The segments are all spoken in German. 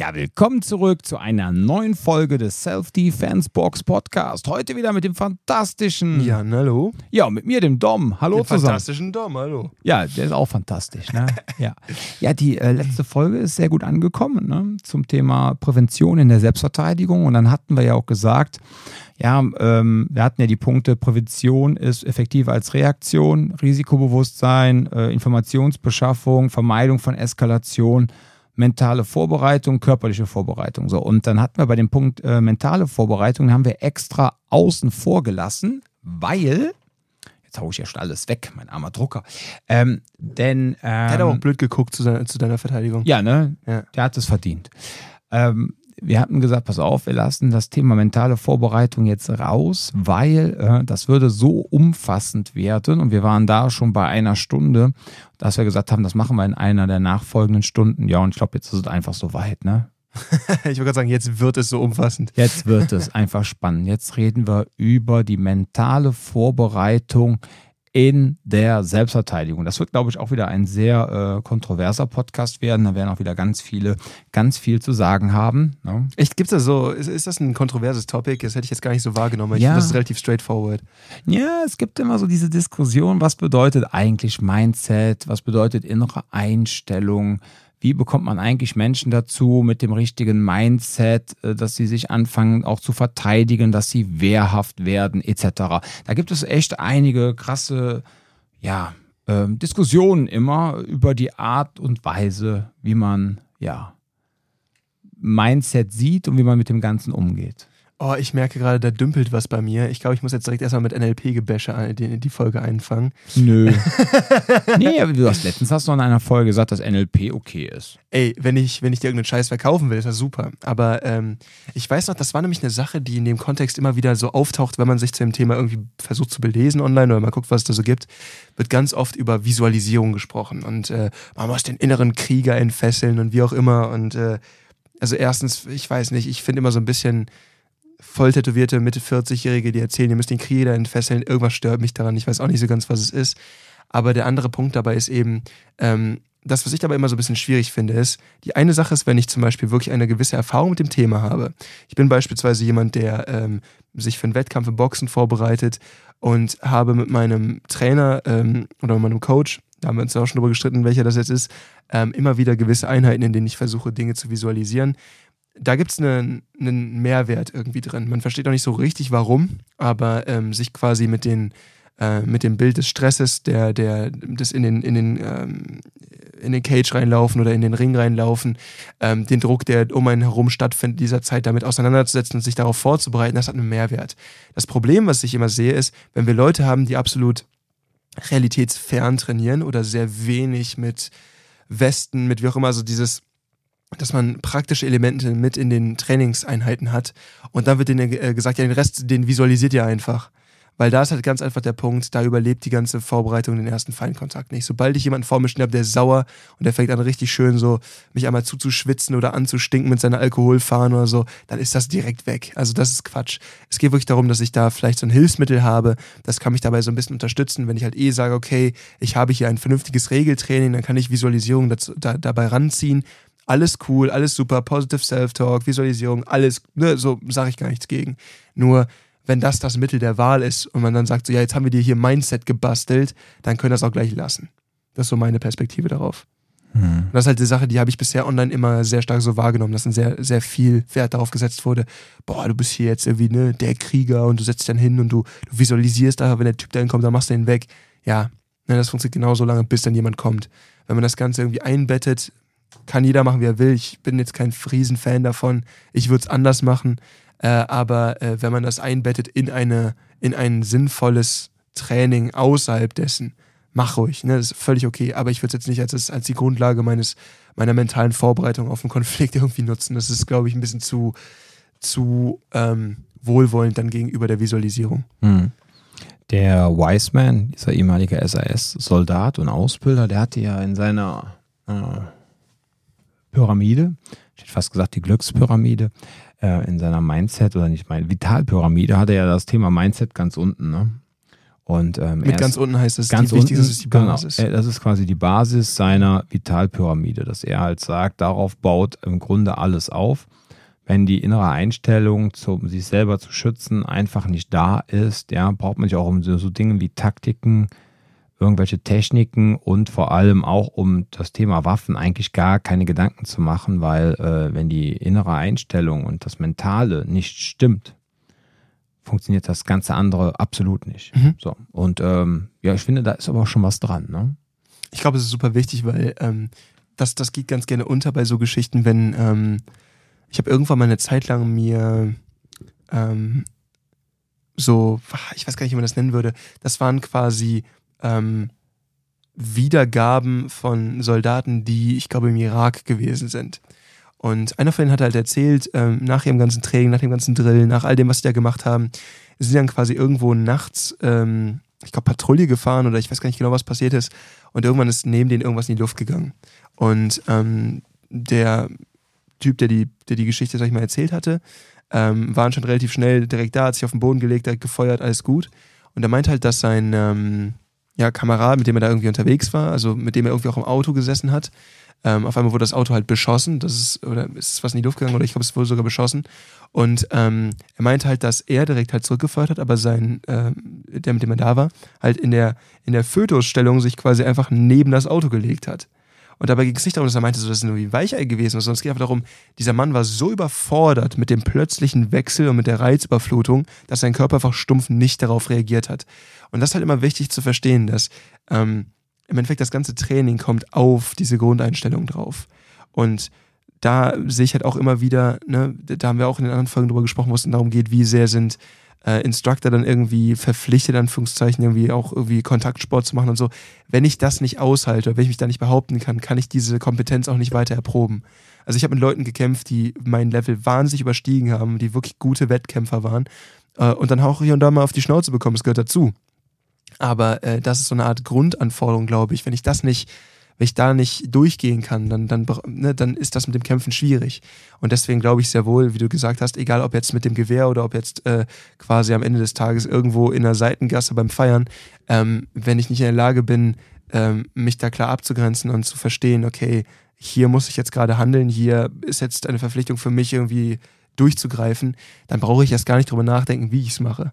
Ja, willkommen zurück zu einer neuen Folge des Self-Defense Box Podcast. Heute wieder mit dem fantastischen. Ja, hallo. Ja, mit mir, dem Dom. Hallo Den zusammen. fantastischen Dom, hallo. Ja, der ist auch fantastisch. Ne? ja. ja, die äh, letzte Folge ist sehr gut angekommen ne? zum Thema Prävention in der Selbstverteidigung. Und dann hatten wir ja auch gesagt, ja, ähm, wir hatten ja die Punkte, Prävention ist effektiver als Reaktion, Risikobewusstsein, äh, Informationsbeschaffung, Vermeidung von Eskalation mentale Vorbereitung, körperliche Vorbereitung. So, und dann hatten wir bei dem Punkt äh, mentale Vorbereitung, haben wir extra außen vor gelassen, weil, jetzt haue ich ja schon alles weg, mein armer Drucker, ähm, denn... Ähm, Der hat aber auch blöd geguckt zu, seiner, zu deiner Verteidigung. Ja, ne? Ja. Der hat es verdient. Ähm, wir hatten gesagt, pass auf, wir lassen das Thema mentale Vorbereitung jetzt raus, weil äh, das würde so umfassend werden und wir waren da schon bei einer Stunde, dass wir gesagt haben, das machen wir in einer der nachfolgenden Stunden. Ja, und ich glaube, jetzt ist es einfach so weit, ne? ich wollte gerade sagen, jetzt wird es so umfassend. Jetzt wird es einfach spannend. Jetzt reden wir über die mentale Vorbereitung in der Selbstverteidigung. Das wird, glaube ich, auch wieder ein sehr äh, kontroverser Podcast werden. Da werden auch wieder ganz viele, ganz viel zu sagen haben. Ne? Echt, gibt's das so? Ist, ist das ein kontroverses Topic? Das hätte ich jetzt gar nicht so wahrgenommen. Ich Ja. finde, das ist relativ straightforward. Ja, es gibt immer so diese Diskussion, was bedeutet eigentlich Mindset, was bedeutet innere Einstellung, wie bekommt man eigentlich Menschen dazu mit dem richtigen Mindset, äh, dass sie sich anfangen auch zu verteidigen, dass sie wehrhaft werden etc. Da gibt es echt einige krasse, ja, ähm, Diskussionen immer über die Art und Weise, wie man, ja, Mindset sieht und wie man mit dem Ganzen umgeht. Oh, ich merke gerade, da dümpelt was bei mir. Ich glaube, ich muss jetzt direkt erstmal mit NLP-Gebäsche die, die Folge einfangen. Nö. nee, aber du hast letztens hast du in einer Folge gesagt, dass NLP okay ist. Ey, wenn ich, wenn ich dir irgendeinen Scheiß verkaufen will, ist das super. Aber ähm, ich weiß noch, das war nämlich eine Sache, die in dem Kontext immer wieder so auftaucht, wenn man sich zu dem Thema irgendwie versucht zu belesen online oder mal guckt, was es da so gibt, wird ganz oft über Visualisierung gesprochen. Und äh, man muss den inneren Krieger entfesseln und wie auch immer. Und äh, also erstens, ich weiß nicht, ich finde immer so ein bisschen voll tätowierte Mitte 40-Jährige, die erzählen, ihr müsst den Krieger entfesseln. Irgendwas stört mich daran. Ich weiß auch nicht so ganz, was es ist. Aber der andere Punkt dabei ist eben, ähm, das, was ich dabei immer so ein bisschen schwierig finde, ist, die eine Sache ist, wenn ich zum Beispiel wirklich eine gewisse Erfahrung mit dem Thema habe. Ich bin beispielsweise jemand, der ähm, sich für einen Wettkampf im Boxen vorbereitet und habe mit meinem Trainer ähm, oder mit meinem Coach, da haben wir uns auch schon drüber gestritten, welcher das jetzt ist, ähm, immer wieder gewisse Einheiten, in denen ich versuche, Dinge zu visualisieren. Da gibt es einen, einen Mehrwert irgendwie drin. Man versteht auch nicht so richtig, warum, aber ähm, sich quasi mit den äh, mit dem Bild des Stresses, der, der, des in den, in den, ähm, in den Cage reinlaufen oder in den Ring reinlaufen, ähm, den Druck, der um einen herum stattfindet, dieser Zeit damit auseinanderzusetzen und sich darauf vorzubereiten, das hat einen Mehrwert. Das Problem, was ich immer sehe, ist, wenn wir Leute haben, die absolut realitätsfern trainieren oder sehr wenig mit Westen, mit wie auch immer, also dieses, dass man praktische Elemente mit in den Trainingseinheiten hat und dann wird denen äh, gesagt, ja, den Rest, den visualisiert ihr einfach. Weil da ist halt ganz einfach der Punkt, da überlebt die ganze Vorbereitung den ersten Feinkontakt nicht. Sobald ich jemanden vor mir stehen habe, der ist sauer und der fängt an richtig schön so, mich einmal zuzuschwitzen oder anzustinken mit seiner Alkoholfahne oder so, dann ist das direkt weg. Also das ist Quatsch. Es geht wirklich darum, dass ich da vielleicht so ein Hilfsmittel habe, das kann mich dabei so ein bisschen unterstützen, wenn ich halt eh sage, okay, ich habe hier ein vernünftiges Regeltraining, dann kann ich Visualisierung dazu, da, dabei ranziehen. Alles cool, alles super, positive Self-Talk, Visualisierung, alles, ne, so sage ich gar nichts gegen. Nur wenn das das Mittel der Wahl ist und man dann sagt, so ja, jetzt haben wir dir hier Mindset gebastelt, dann können wir das auch gleich lassen. Das ist so meine Perspektive darauf. Und das ist halt die Sache, die habe ich bisher online immer sehr stark so wahrgenommen, dass ein sehr, sehr viel Wert darauf gesetzt wurde, boah, du bist hier jetzt irgendwie ne, der Krieger und du setzt dich dann hin und du, du visualisierst einfach, wenn der Typ dann kommt, dann machst du ihn weg. Ja, ne, das funktioniert genauso lange, bis dann jemand kommt. Wenn man das Ganze irgendwie einbettet, kann jeder machen, wie er will. Ich bin jetzt kein Riesen-Fan davon. Ich würde es anders machen. Äh, aber äh, wenn man das einbettet in, eine, in ein sinnvolles Training außerhalb dessen, mach ruhig. Ne? Das ist völlig okay. Aber ich würde es jetzt nicht als, als die Grundlage meines, meiner mentalen Vorbereitung auf einen Konflikt irgendwie nutzen. Das ist, glaube ich, ein bisschen zu, zu ähm, wohlwollend dann gegenüber der Visualisierung. Hm. Der Wiseman, dieser ehemalige SAS-Soldat und Ausbilder, der hatte ja in seiner äh, Pyramide, ich hätte fast gesagt die Glückspyramide, äh, in seiner Mindset oder nicht, meine Vitalpyramide hatte er ja das Thema Mindset ganz unten. Ne? Und, ähm, Mit ganz unten heißt es, ganz die wichtig unten, ist die Basis. Genau, das ist quasi die Basis seiner Vitalpyramide, dass er halt sagt, darauf baut im Grunde alles auf. Wenn die innere Einstellung, um sich selber zu schützen, einfach nicht da ist, ja, braucht man sich auch um so, so Dinge wie Taktiken, irgendwelche Techniken und vor allem auch um das Thema Waffen eigentlich gar keine Gedanken zu machen, weil äh, wenn die innere Einstellung und das Mentale nicht stimmt, funktioniert das ganze andere absolut nicht. Mhm. So. Und ähm, ja, ich finde, da ist aber auch schon was dran. Ne? Ich glaube, es ist super wichtig, weil ähm, das, das geht ganz gerne unter bei so Geschichten, wenn ähm, ich habe irgendwann mal eine Zeit lang mir ähm, so, ich weiß gar nicht, wie man das nennen würde, das waren quasi ähm, Wiedergaben von Soldaten, die, ich glaube, im Irak gewesen sind. Und einer von denen hat halt erzählt, ähm, nach ihrem ganzen Training, nach dem ganzen Drill, nach all dem, was sie da gemacht haben, sind dann quasi irgendwo nachts, ähm, ich glaube, Patrouille gefahren oder ich weiß gar nicht genau, was passiert ist. Und irgendwann ist neben denen irgendwas in die Luft gegangen. Und ähm, der Typ, der die, der die Geschichte, sag ich mal, erzählt hatte, ähm, war schon relativ schnell direkt da, hat sich auf den Boden gelegt, hat gefeuert, alles gut. Und er meint halt, dass sein ähm, ja, Kamerad, mit dem er da irgendwie unterwegs war, also mit dem er irgendwie auch im Auto gesessen hat, ähm, auf einmal wurde das Auto halt beschossen. Das ist, oder ist was in die Luft gegangen oder ich glaube, es wurde sogar beschossen. Und ähm, er meinte halt, dass er direkt halt zurückgefeuert hat, aber sein, ähm, der mit dem er da war, halt in der, in der Fötusstellung sich quasi einfach neben das Auto gelegt hat. Und dabei ging es nicht darum, dass er meinte, so, das ist nur wie Weichei gewesen, sondern es geht einfach darum, dieser Mann war so überfordert mit dem plötzlichen Wechsel und mit der Reizüberflutung, dass sein Körper einfach stumpf nicht darauf reagiert hat. Und das ist halt immer wichtig zu verstehen, dass ähm, im Endeffekt das ganze Training kommt auf diese Grundeinstellung drauf. Und da sehe ich halt auch immer wieder, ne, da haben wir auch in den anderen Folgen drüber gesprochen, wo es darum geht, wie sehr sind äh, Instructor dann irgendwie verpflichtet, Anführungszeichen, irgendwie auch irgendwie Kontaktsport zu machen und so. Wenn ich das nicht aushalte, wenn ich mich da nicht behaupten kann, kann ich diese Kompetenz auch nicht weiter erproben. Also ich habe mit Leuten gekämpft, die mein Level wahnsinnig überstiegen haben, die wirklich gute Wettkämpfer waren äh, und dann auch hier und da mal auf die Schnauze bekommen, das gehört dazu. Aber äh, das ist so eine Art Grundanforderung, glaube ich. Wenn ich das nicht, wenn ich da nicht durchgehen kann, dann, dann, ne, dann ist das mit dem Kämpfen schwierig. Und deswegen glaube ich sehr wohl, wie du gesagt hast, egal ob jetzt mit dem Gewehr oder ob jetzt äh, quasi am Ende des Tages irgendwo in einer Seitengasse beim Feiern, ähm, wenn ich nicht in der Lage bin, ähm, mich da klar abzugrenzen und zu verstehen, okay, hier muss ich jetzt gerade handeln, hier ist jetzt eine Verpflichtung für mich irgendwie durchzugreifen, dann brauche ich erst gar nicht drüber nachdenken, wie ich es mache.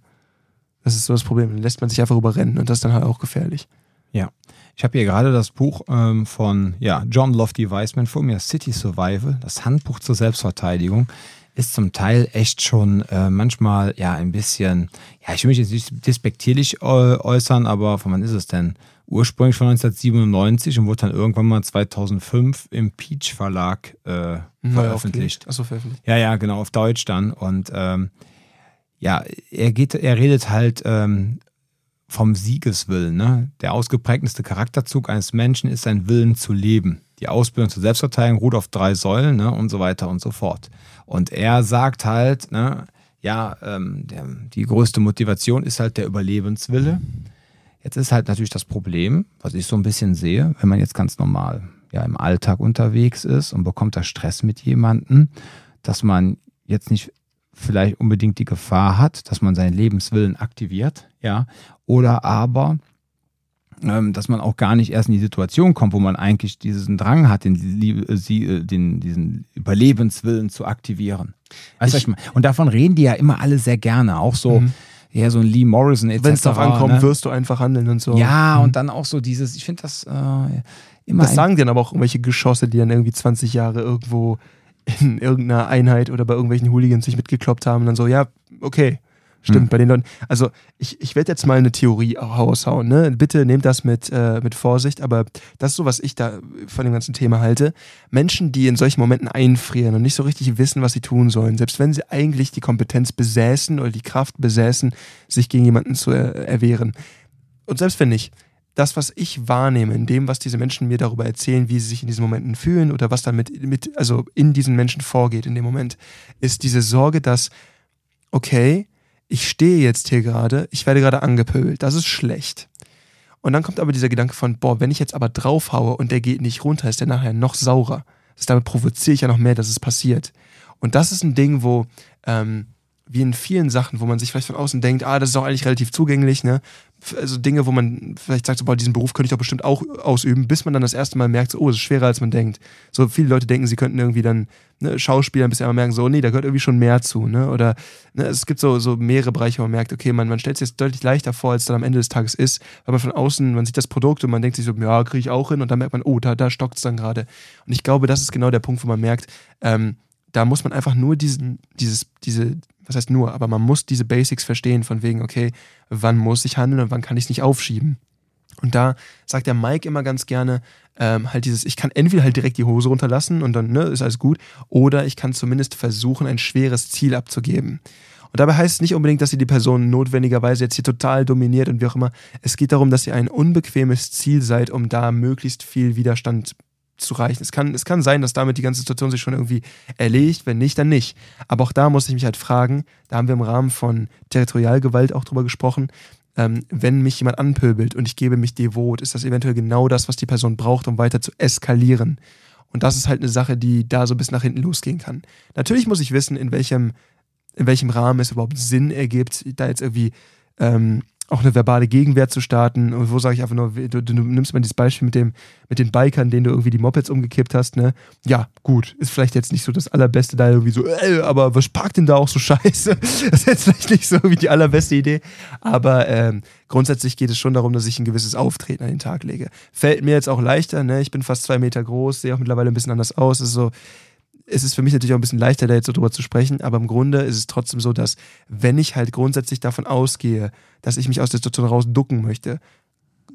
Das ist so das Problem. Dann lässt man sich einfach überrennen und das ist dann halt auch gefährlich. Ja. Ich habe hier gerade das Buch ähm, von ja, John Lofty Weisman vor mir, City Survival, das Handbuch zur Selbstverteidigung. Ist zum Teil echt schon äh, manchmal ja ein bisschen, ja, ich will mich jetzt nicht despektierlich äh, äußern, aber von wann ist es denn? Ursprünglich von 1997 und wurde dann irgendwann mal 2005 im Peach Verlag äh, veröffentlicht. Achso, veröffentlicht. Ja, ja, genau, auf Deutsch dann. Und ähm, ja, er geht, er redet halt ähm, vom Siegeswillen. Ne? Der ausgeprägteste Charakterzug eines Menschen ist sein Willen zu leben. Die Ausbildung zur Selbstverteidigung ruht auf drei Säulen ne? und so weiter und so fort. Und er sagt halt, ne, ja, ähm, der, die größte Motivation ist halt der Überlebenswille. Jetzt ist halt natürlich das Problem, was ich so ein bisschen sehe, wenn man jetzt ganz normal ja, im Alltag unterwegs ist und bekommt da Stress mit jemandem, dass man jetzt nicht vielleicht unbedingt die Gefahr hat, dass man seinen Lebenswillen aktiviert, ja, oder aber ähm, dass man auch gar nicht erst in die Situation kommt, wo man eigentlich diesen Drang hat, den, äh, den, diesen Überlebenswillen zu aktivieren. Weißt ich, ich Und davon reden die ja immer alle sehr gerne, auch so. Mhm. Ja, so ein Lee Morrison etc. Wenn es darauf ankommt, ne? wirst du einfach handeln und so. Ja, mhm. und dann auch so dieses, ich finde das äh, immer. Das sagen dann aber auch irgendwelche Geschosse, die dann irgendwie 20 Jahre irgendwo in irgendeiner Einheit oder bei irgendwelchen Hooligans sich mitgekloppt haben und dann so, ja, okay, stimmt, mhm. bei den Leuten. Also ich, ich werde jetzt mal eine Theorie raushauen, ne? Bitte nehmt das mit, äh, mit Vorsicht, aber das ist so, was ich da von dem ganzen Thema halte. Menschen, die in solchen Momenten einfrieren und nicht so richtig wissen, was sie tun sollen, selbst wenn sie eigentlich die Kompetenz besäßen oder die Kraft besäßen, sich gegen jemanden zu erwehren. Und selbst wenn nicht, das, was ich wahrnehme, in dem, was diese Menschen mir darüber erzählen, wie sie sich in diesen Momenten fühlen oder was dann mit, also in diesen Menschen vorgeht in dem Moment, ist diese Sorge, dass, okay, ich stehe jetzt hier gerade, ich werde gerade angepöbelt, das ist schlecht. Und dann kommt aber dieser Gedanke von, boah, wenn ich jetzt aber draufhaue und der geht nicht runter, ist der nachher noch saurer. Das damit provoziere ich ja noch mehr, dass es passiert. Und das ist ein Ding, wo ähm, wie in vielen Sachen, wo man sich vielleicht von außen denkt, ah, das ist auch eigentlich relativ zugänglich, ne? Also Dinge, wo man vielleicht sagt, so, boah, diesen Beruf könnte ich doch bestimmt auch ausüben, bis man dann das erste Mal merkt, so, oh, es ist schwerer, als man denkt. So viele Leute denken, sie könnten irgendwie dann ne, Schauspieler, bis sie einmal merken, so, oh, nee, da gehört irgendwie schon mehr zu, ne? Oder ne, es gibt so, so mehrere Bereiche, wo man merkt, okay, man, man stellt es jetzt deutlich leichter vor, als dann am Ende des Tages ist, weil man von außen, man sieht das Produkt und man denkt sich so, ja, kriege ich auch hin und dann merkt man, oh, da, da stockt es dann gerade. Und ich glaube, das ist genau der Punkt, wo man merkt, ähm, da muss man einfach nur diesen, dieses, diese, was heißt nur, aber man muss diese Basics verstehen, von wegen, okay, wann muss ich handeln und wann kann ich es nicht aufschieben. Und da sagt der Mike immer ganz gerne, ähm, halt dieses, ich kann entweder halt direkt die Hose runterlassen und dann ne, ist alles gut, oder ich kann zumindest versuchen, ein schweres Ziel abzugeben. Und dabei heißt es nicht unbedingt, dass ihr die Person notwendigerweise jetzt hier total dominiert und wie auch immer. Es geht darum, dass ihr ein unbequemes Ziel seid, um da möglichst viel Widerstand zu reichen. Es kann, es kann sein, dass damit die ganze Situation sich schon irgendwie erledigt, wenn nicht, dann nicht. Aber auch da muss ich mich halt fragen, da haben wir im Rahmen von Territorialgewalt auch drüber gesprochen, ähm, wenn mich jemand anpöbelt und ich gebe mich devot, ist das eventuell genau das, was die Person braucht, um weiter zu eskalieren. Und das ist halt eine Sache, die da so bis nach hinten losgehen kann. Natürlich muss ich wissen, in welchem, in welchem Rahmen es überhaupt Sinn ergibt, da jetzt irgendwie ähm, auch eine verbale Gegenwehr zu starten. Und wo sage ich einfach nur, du, du, nimmst mal dieses Beispiel mit, dem, mit den Bikern, denen du irgendwie die Mopeds umgekippt hast, ne? Ja, gut, ist vielleicht jetzt nicht so das Allerbeste, da irgendwie so, äh, aber was parkt denn da auch so scheiße? Das ist jetzt vielleicht nicht so wie die allerbeste Idee. Aber ähm, grundsätzlich geht es schon darum, dass ich ein gewisses Auftreten an den Tag lege. Fällt mir jetzt auch leichter, ne? Ich bin fast zwei Meter groß, sehe auch mittlerweile ein bisschen anders aus. Ist so, es ist für mich natürlich auch ein bisschen leichter, da jetzt so drüber zu sprechen, aber im Grunde ist es trotzdem so, dass wenn ich halt grundsätzlich davon ausgehe, dass ich mich aus der Situation rausducken möchte,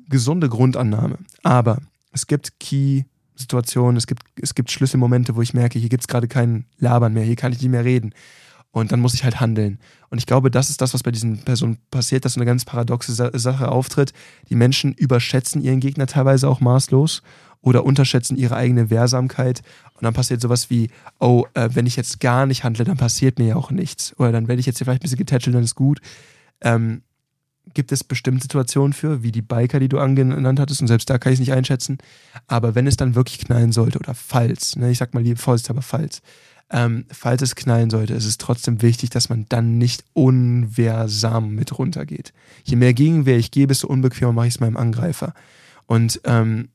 gesunde Grundannahme. Aber es gibt Key-Situationen, es gibt, es gibt Schlüsselmomente, wo ich merke, hier gibt es gerade kein Labern mehr, hier kann ich nicht mehr reden. Und dann muss ich halt handeln. Und ich glaube, das ist das, was bei diesen Personen passiert, dass so eine ganz paradoxe Sache auftritt. Die Menschen überschätzen ihren Gegner teilweise auch maßlos oder unterschätzen ihre eigene Wehrsamkeit. Und dann passiert sowas wie, oh, äh, wenn ich jetzt gar nicht handle, dann passiert mir ja auch nichts. Oder dann werde ich jetzt hier vielleicht ein bisschen getätschelt, dann ist gut. Ähm, gibt es bestimmte Situationen für, wie die Biker, die du angenannt hattest, und selbst da kann ich es nicht einschätzen. Aber wenn es dann wirklich knallen sollte, oder falls, ne, ich sag mal lieber vorsichtshalber falls, ähm, falls es knallen sollte, ist es trotzdem wichtig, dass man dann nicht unwehrsam mit runtergeht. Je mehr Gegenwehr ich gebe, desto unbequemer mache ich es meinem Angreifer. Und ähm,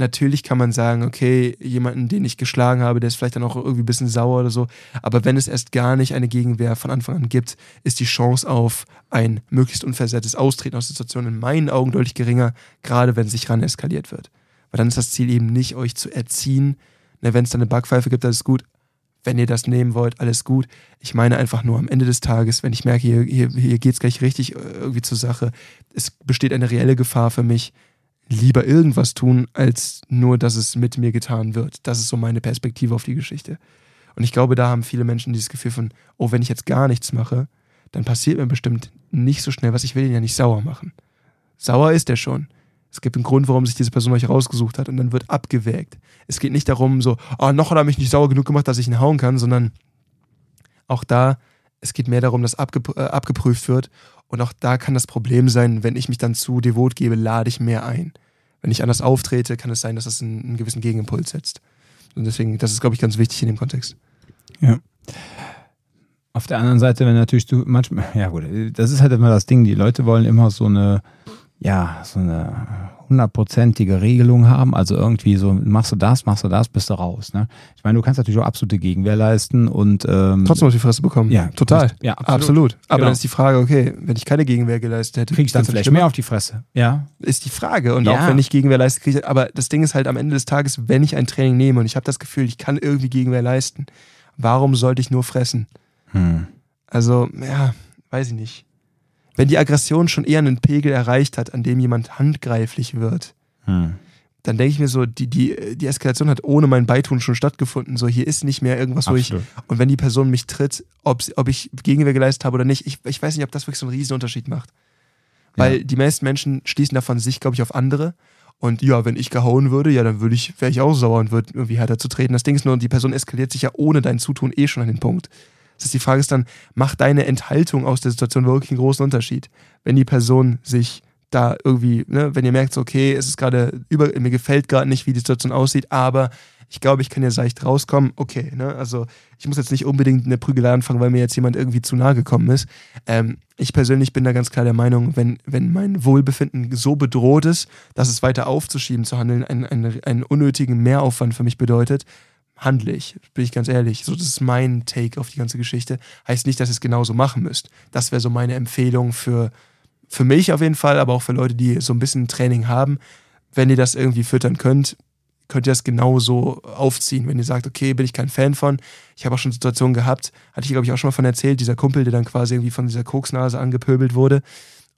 natürlich kann man sagen, okay, jemanden, den ich geschlagen habe, der ist vielleicht dann auch irgendwie ein bisschen sauer oder so. Aber wenn es erst gar nicht eine Gegenwehr von Anfang an gibt, ist die Chance auf ein möglichst unversehrtes Austreten aus der Situation in meinen Augen deutlich geringer, gerade wenn sich ran eskaliert wird. Weil dann ist das Ziel eben nicht, euch zu erziehen. Ne, wenn es dann eine Backpfeife gibt, das ist gut. Wenn ihr das nehmen wollt, alles gut. Ich meine einfach nur am Ende des Tages, wenn ich merke, hier, hier, hier geht es gleich richtig äh, irgendwie zur Sache, es besteht eine reelle Gefahr für mich, lieber irgendwas tun, als nur, dass es mit mir getan wird. Das ist so meine Perspektive auf die Geschichte. Und ich glaube, da haben viele Menschen dieses Gefühl von, oh, wenn ich jetzt gar nichts mache, dann passiert mir bestimmt nicht so schnell was. Ich will ihn ja nicht sauer machen. Sauer ist er schon. Es gibt einen Grund, warum sich diese Person euch rausgesucht hat und dann wird abgewägt. Es geht nicht darum, so, oh, noch hat er mich nicht sauer genug gemacht, dass ich ihn hauen kann, sondern auch da, es geht mehr darum, dass äh, abgeprüft wird und auch da kann das Problem sein, wenn ich mich dann zu devot gebe, lade ich mehr ein. Wenn ich anders auftrete, kann es sein, dass das einen, einen gewissen Gegenimpuls setzt. Und deswegen, das ist, glaube ich, ganz wichtig in dem Kontext. Ja. Auf der anderen Seite, wenn natürlich du manchmal, ja gut, das ist halt immer das Ding, die Leute wollen immer so eine, ja, so eine hundertprozentige Regelung haben. Also irgendwie so, machst du das, machst du das, bist du raus. Ne? Ich meine, du kannst natürlich auch absolute Gegenwehr leisten und ähm, trotzdem auf die Fresse bekommen. Ja, total. Bist, ja, absolut. absolut. Aber genau. dann ist die Frage, okay, wenn ich keine Gegenwehr geleistet hätte, kriegst du dann vielleicht mehr auf die Fresse. Ja. Ist die Frage. Und ja. auch wenn ich Gegenwehr leiste, kriege ich. Aber das Ding ist halt am Ende des Tages, wenn ich ein Training nehme und ich habe das Gefühl, ich kann irgendwie Gegenwehr leisten, warum sollte ich nur fressen? Hm. Also, ja, weiß ich nicht. Wenn die Aggression schon eher einen Pegel erreicht hat, an dem jemand handgreiflich wird, hm. Dann denke ich mir so, die, die, die Eskalation hat ohne mein Beitun schon stattgefunden. So, hier ist nicht mehr irgendwas, wo Absolut. ich. Und wenn die Person mich tritt, ob, ob ich Gegenwehr geleistet habe oder nicht, ich, ich weiß nicht, ob das wirklich so einen riesen Unterschied macht. Weil ja. die meisten Menschen schließen davon sich, glaube ich, auf andere. Und ja, wenn ich gehauen würde, ja, dann würde ich, wäre ich auch sauer und würde irgendwie härter zu treten. Das Ding ist nur, die Person eskaliert sich ja ohne dein Zutun eh schon an den Punkt. Das heißt, die Frage ist dann, macht deine Enthaltung aus der Situation wirklich einen großen Unterschied? Wenn die Person sich da irgendwie, ne, wenn ihr merkt, okay, es ist gerade über, mir gefällt gerade nicht, wie die Situation aussieht, aber ich glaube, ich kann ja seicht rauskommen, okay, ne? Also ich muss jetzt nicht unbedingt eine Prügelei anfangen, weil mir jetzt jemand irgendwie zu nahe gekommen ist. Ähm, ich persönlich bin da ganz klar der Meinung, wenn, wenn mein Wohlbefinden so bedroht ist, dass es weiter aufzuschieben zu handeln, einen, einen, einen unnötigen Mehraufwand für mich bedeutet, handle ich, bin ich ganz ehrlich. So, das ist mein Take auf die ganze Geschichte. Heißt nicht, dass ihr es genauso machen müsst. Das wäre so meine Empfehlung für, für mich auf jeden Fall, aber auch für Leute, die so ein bisschen Training haben. Wenn ihr das irgendwie füttern könnt, könnt ihr das genauso aufziehen. Wenn ihr sagt, okay, bin ich kein Fan von. Ich habe auch schon Situationen gehabt, hatte ich glaube ich auch schon mal von erzählt, dieser Kumpel, der dann quasi irgendwie von dieser Koksnase angepöbelt wurde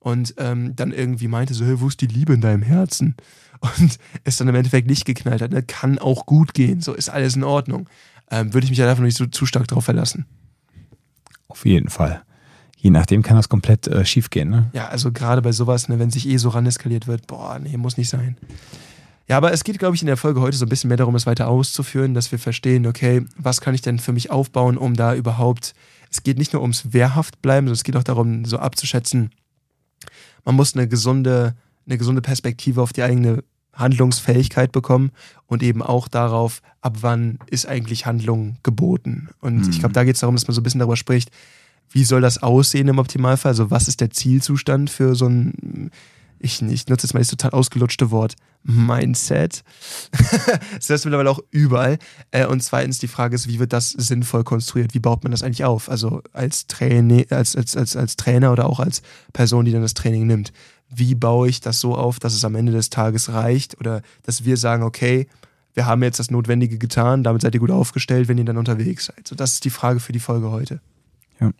und ähm, dann irgendwie meinte so, hey, wo ist die Liebe in deinem Herzen? Und es dann im Endeffekt nicht geknallt hat. Ne? Kann auch gut gehen, so ist alles in Ordnung. Ähm, Würde ich mich halt einfach nicht so zu stark darauf verlassen. Auf jeden Fall. Je nachdem kann das komplett äh, schief gehen, ne? Ja, also gerade bei sowas, ne, wenn sich eh so ran eskaliert wird, boah, nee, muss nicht sein. Ja, aber es geht, glaube ich, in der Folge heute so ein bisschen mehr darum, es weiter auszuführen, dass wir verstehen, okay, was kann ich denn für mich aufbauen, um da überhaupt, es geht nicht nur ums Wehrhaft bleiben, sondern es geht auch darum, so abzuschätzen, man muss eine gesunde, eine gesunde Perspektive auf die eigene Handlungsfähigkeit bekommen und eben auch darauf, ab wann ist eigentlich Handlung geboten. Und mhm. ich glaube, da geht es darum, dass man so ein bisschen darüber spricht, wie soll das aussehen im Optimalfall? Also was ist der Zielzustand für so ein, ich, ich nutze jetzt mal das total ausgelutschte Wort, Mindset. das heißt mittlerweile auch überall. Äh, und zweitens die Frage ist, wie wird das sinnvoll konstruiert? Wie baut man das eigentlich auf? Also als, Trainer, als, als, als, als Trainer oder auch als Person, die dann das Training nimmt. Wie baue ich das so auf, dass es am Ende des Tages reicht? Oder dass wir sagen, okay, wir haben jetzt das Notwendige getan, damit seid ihr gut aufgestellt, wenn ihr dann unterwegs seid. So, das ist die Frage für die Folge heute. Ja.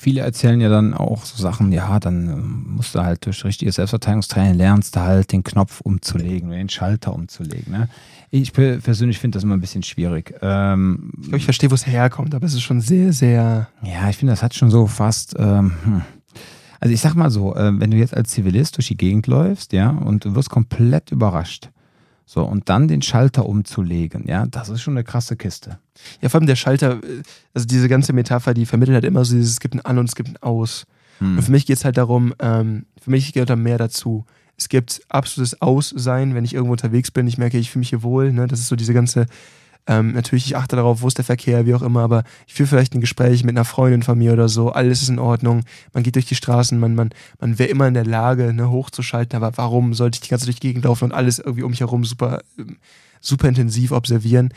Viele erzählen ja dann auch so Sachen, ja, dann ähm, musst du halt durch richtiges Selbstverteidigungstraining lernst du halt den Knopf umzulegen den Schalter umzulegen. Ne? Ich persönlich finde das immer ein bisschen schwierig. Ähm, ich glaube, ich verstehe, wo es herkommt, aber es ist schon sehr, sehr. Ja, ich finde, das hat schon so fast. Ähm, hm. Also ich sag mal so, äh, wenn du jetzt als Zivilist durch die Gegend läufst, ja, und du wirst komplett überrascht, so, und dann den Schalter umzulegen, ja, das ist schon eine krasse Kiste. Ja, vor allem der Schalter, äh, also diese ganze Metapher, die vermittelt halt immer so dieses, es gibt ein An und es gibt ein Aus. Hm. Und für mich geht es halt darum, ähm, für mich gehört da mehr dazu. Es gibt absolutes Aussein, wenn ich irgendwo unterwegs bin, ich merke, ich fühle mich hier wohl, ne? das ist so diese ganze ähm, natürlich, ich achte darauf, wo ist der Verkehr, wie auch immer, aber ich führe vielleicht ein Gespräch mit einer Freundin von mir oder so, alles ist in Ordnung, man geht durch die Straßen, man, man, man wäre immer in der Lage, ne, hochzuschalten, aber warum sollte ich die ganze Zeit durch die Gegend laufen und alles irgendwie um mich herum super, super intensiv observieren?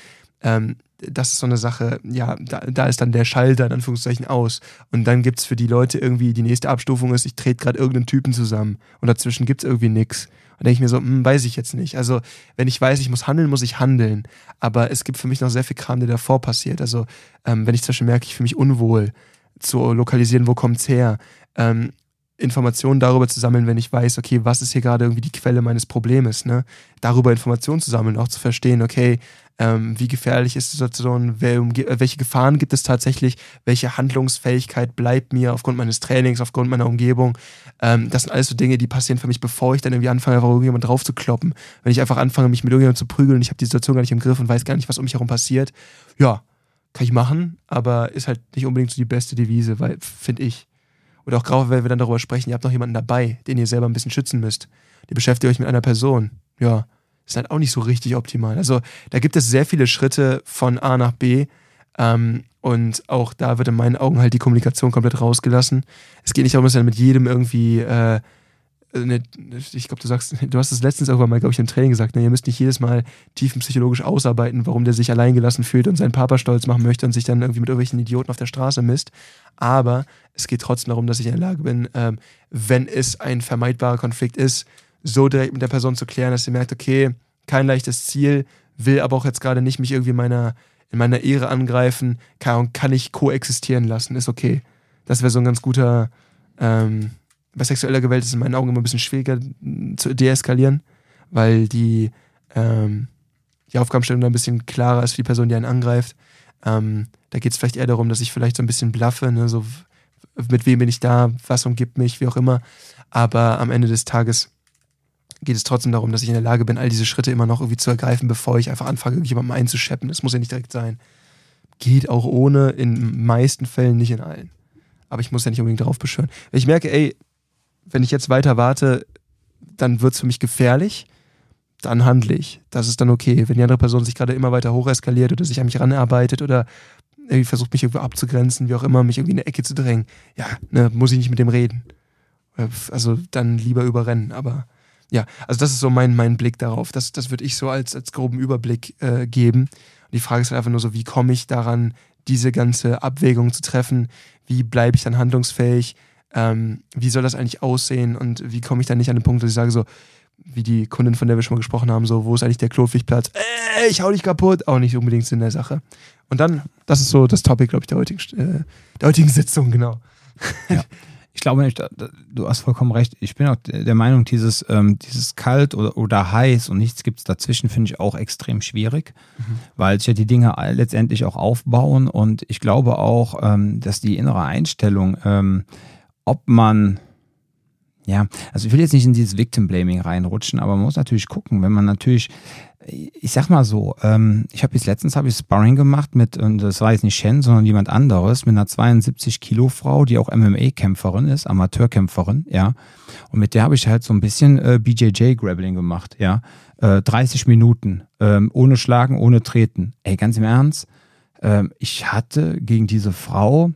Ähm, das ist so eine Sache, ja, da, da ist dann der Schalter in Anführungszeichen aus. Und dann gibt es für die Leute irgendwie, die nächste Abstufung ist, ich trete gerade irgendeinen Typen zusammen und dazwischen gibt es irgendwie nichts. Und denke ich mir so, hm, weiß ich jetzt nicht. Also, wenn ich weiß, ich muss handeln, muss ich handeln. Aber es gibt für mich noch sehr viel Kram, der davor passiert. Also, ähm, wenn ich zum Beispiel merke, ich fühle mich unwohl, zu lokalisieren, wo kommt es her, ähm, Informationen darüber zu sammeln, wenn ich weiß, okay, was ist hier gerade irgendwie die Quelle meines Problems, ne? Darüber Informationen zu sammeln, auch zu verstehen, okay, ähm, wie gefährlich ist die Situation, welche Gefahren gibt es tatsächlich, welche Handlungsfähigkeit bleibt mir aufgrund meines Trainings, aufgrund meiner Umgebung. Ähm, das sind alles so Dinge, die passieren für mich, bevor ich dann irgendwie anfange, einfach irgendjemand drauf zu kloppen. Wenn ich einfach anfange, mich mit irgendjemandem zu prügeln und ich habe die Situation gar nicht im Griff und weiß gar nicht, was um mich herum passiert, ja, kann ich machen, aber ist halt nicht unbedingt so die beste Devise, weil, finde ich. Oder auch gerade, wenn wir dann darüber sprechen, ihr habt noch jemanden dabei, den ihr selber ein bisschen schützen müsst. Die beschäftigt euch mit einer Person. Ja, ist halt auch nicht so richtig optimal. Also da gibt es sehr viele Schritte von A nach B. Ähm, und auch da wird in meinen Augen halt die Kommunikation komplett rausgelassen. Es geht nicht darum, dass er mit jedem irgendwie, äh, eine, ich glaube, du sagst, du hast es letztens irgendwann mal, glaube ich, im Training gesagt, ne, ihr müsst nicht jedes Mal tiefenpsychologisch ausarbeiten, warum der sich alleingelassen fühlt und seinen Papa stolz machen möchte und sich dann irgendwie mit irgendwelchen Idioten auf der Straße misst. Aber es geht trotzdem darum, dass ich in der Lage bin, ähm, wenn es ein vermeidbarer Konflikt ist, so direkt mit der Person zu klären, dass sie merkt, okay, kein leichtes Ziel, will aber auch jetzt gerade nicht mich irgendwie meiner, in meiner Ehre angreifen, kann, kann ich koexistieren lassen, ist okay. Das wäre so ein ganz guter, ähm, bei sexueller Gewalt ist es in meinen Augen immer ein bisschen schwieriger zu deeskalieren, weil die, ähm, die Aufgabenstellung da ein bisschen klarer ist für die Person, die einen angreift. Ähm, da geht es vielleicht eher darum, dass ich vielleicht so ein bisschen bluffe, ne, so mit wem bin ich da, was umgibt mich, wie auch immer. Aber am Ende des Tages geht es trotzdem darum, dass ich in der Lage bin, all diese Schritte immer noch irgendwie zu ergreifen, bevor ich einfach anfange, irgendjemandem einzuscheppen. Das muss ja nicht direkt sein. Geht auch ohne, in meisten Fällen, nicht in allen. Aber ich muss ja nicht unbedingt darauf beschwören. Ich merke, ey, wenn ich jetzt weiter warte, dann wird es für mich gefährlich, dann handle ich. Das ist dann okay. Wenn die andere Person sich gerade immer weiter hocheskaliert oder sich an mich ranarbeitet oder irgendwie versucht, mich irgendwo abzugrenzen, wie auch immer, mich irgendwie in eine Ecke zu drängen, ja, ne, muss ich nicht mit dem reden. Äh, also dann lieber überrennen. Aber ja, also das ist so mein, mein Blick darauf. Das, das würde ich so als, als groben Überblick äh, geben. Und die Frage ist halt einfach nur so, wie komme ich daran, diese ganze Abwägung zu treffen? Wie bleibe ich dann handlungsfähig? Ähm, wie soll das eigentlich aussehen? Und wie komme ich dann nicht an den Punkt, dass ich sage so, wie die Kundin, von der wir schon mal gesprochen haben, so, wo ist eigentlich der Klotwigplatz? Äh, ich hau dich kaputt. Auch nicht unbedingt Sinn der Sache. Und dann, das ist so das Topic, glaube ich, der heutigen, äh, der heutigen Sitzung, genau. Ja. Ich glaube nicht, du hast vollkommen recht. Ich bin auch der Meinung, dieses, ähm, dieses kalt oder, oder heiß und nichts gibt es dazwischen, finde ich auch extrem schwierig, mhm. weil sich ja die Dinge letztendlich auch aufbauen. Und ich glaube auch, ähm, dass die innere Einstellung, ähm, ob man ja, also ich will jetzt nicht in dieses Victim Blaming reinrutschen, aber man muss natürlich gucken, wenn man natürlich, ich sag mal so, ähm, ich habe jetzt letztens habe ich Sparring gemacht mit, und das war jetzt nicht Shen, sondern jemand anderes, mit einer 72 Kilo Frau, die auch MMA-Kämpferin ist, Amateurkämpferin, ja. Und mit der habe ich halt so ein bisschen äh, BJJ Grappling gemacht, ja. Äh, 30 Minuten, ähm, ohne Schlagen, ohne Treten. Ey, ganz im Ernst, ähm, ich hatte gegen diese Frau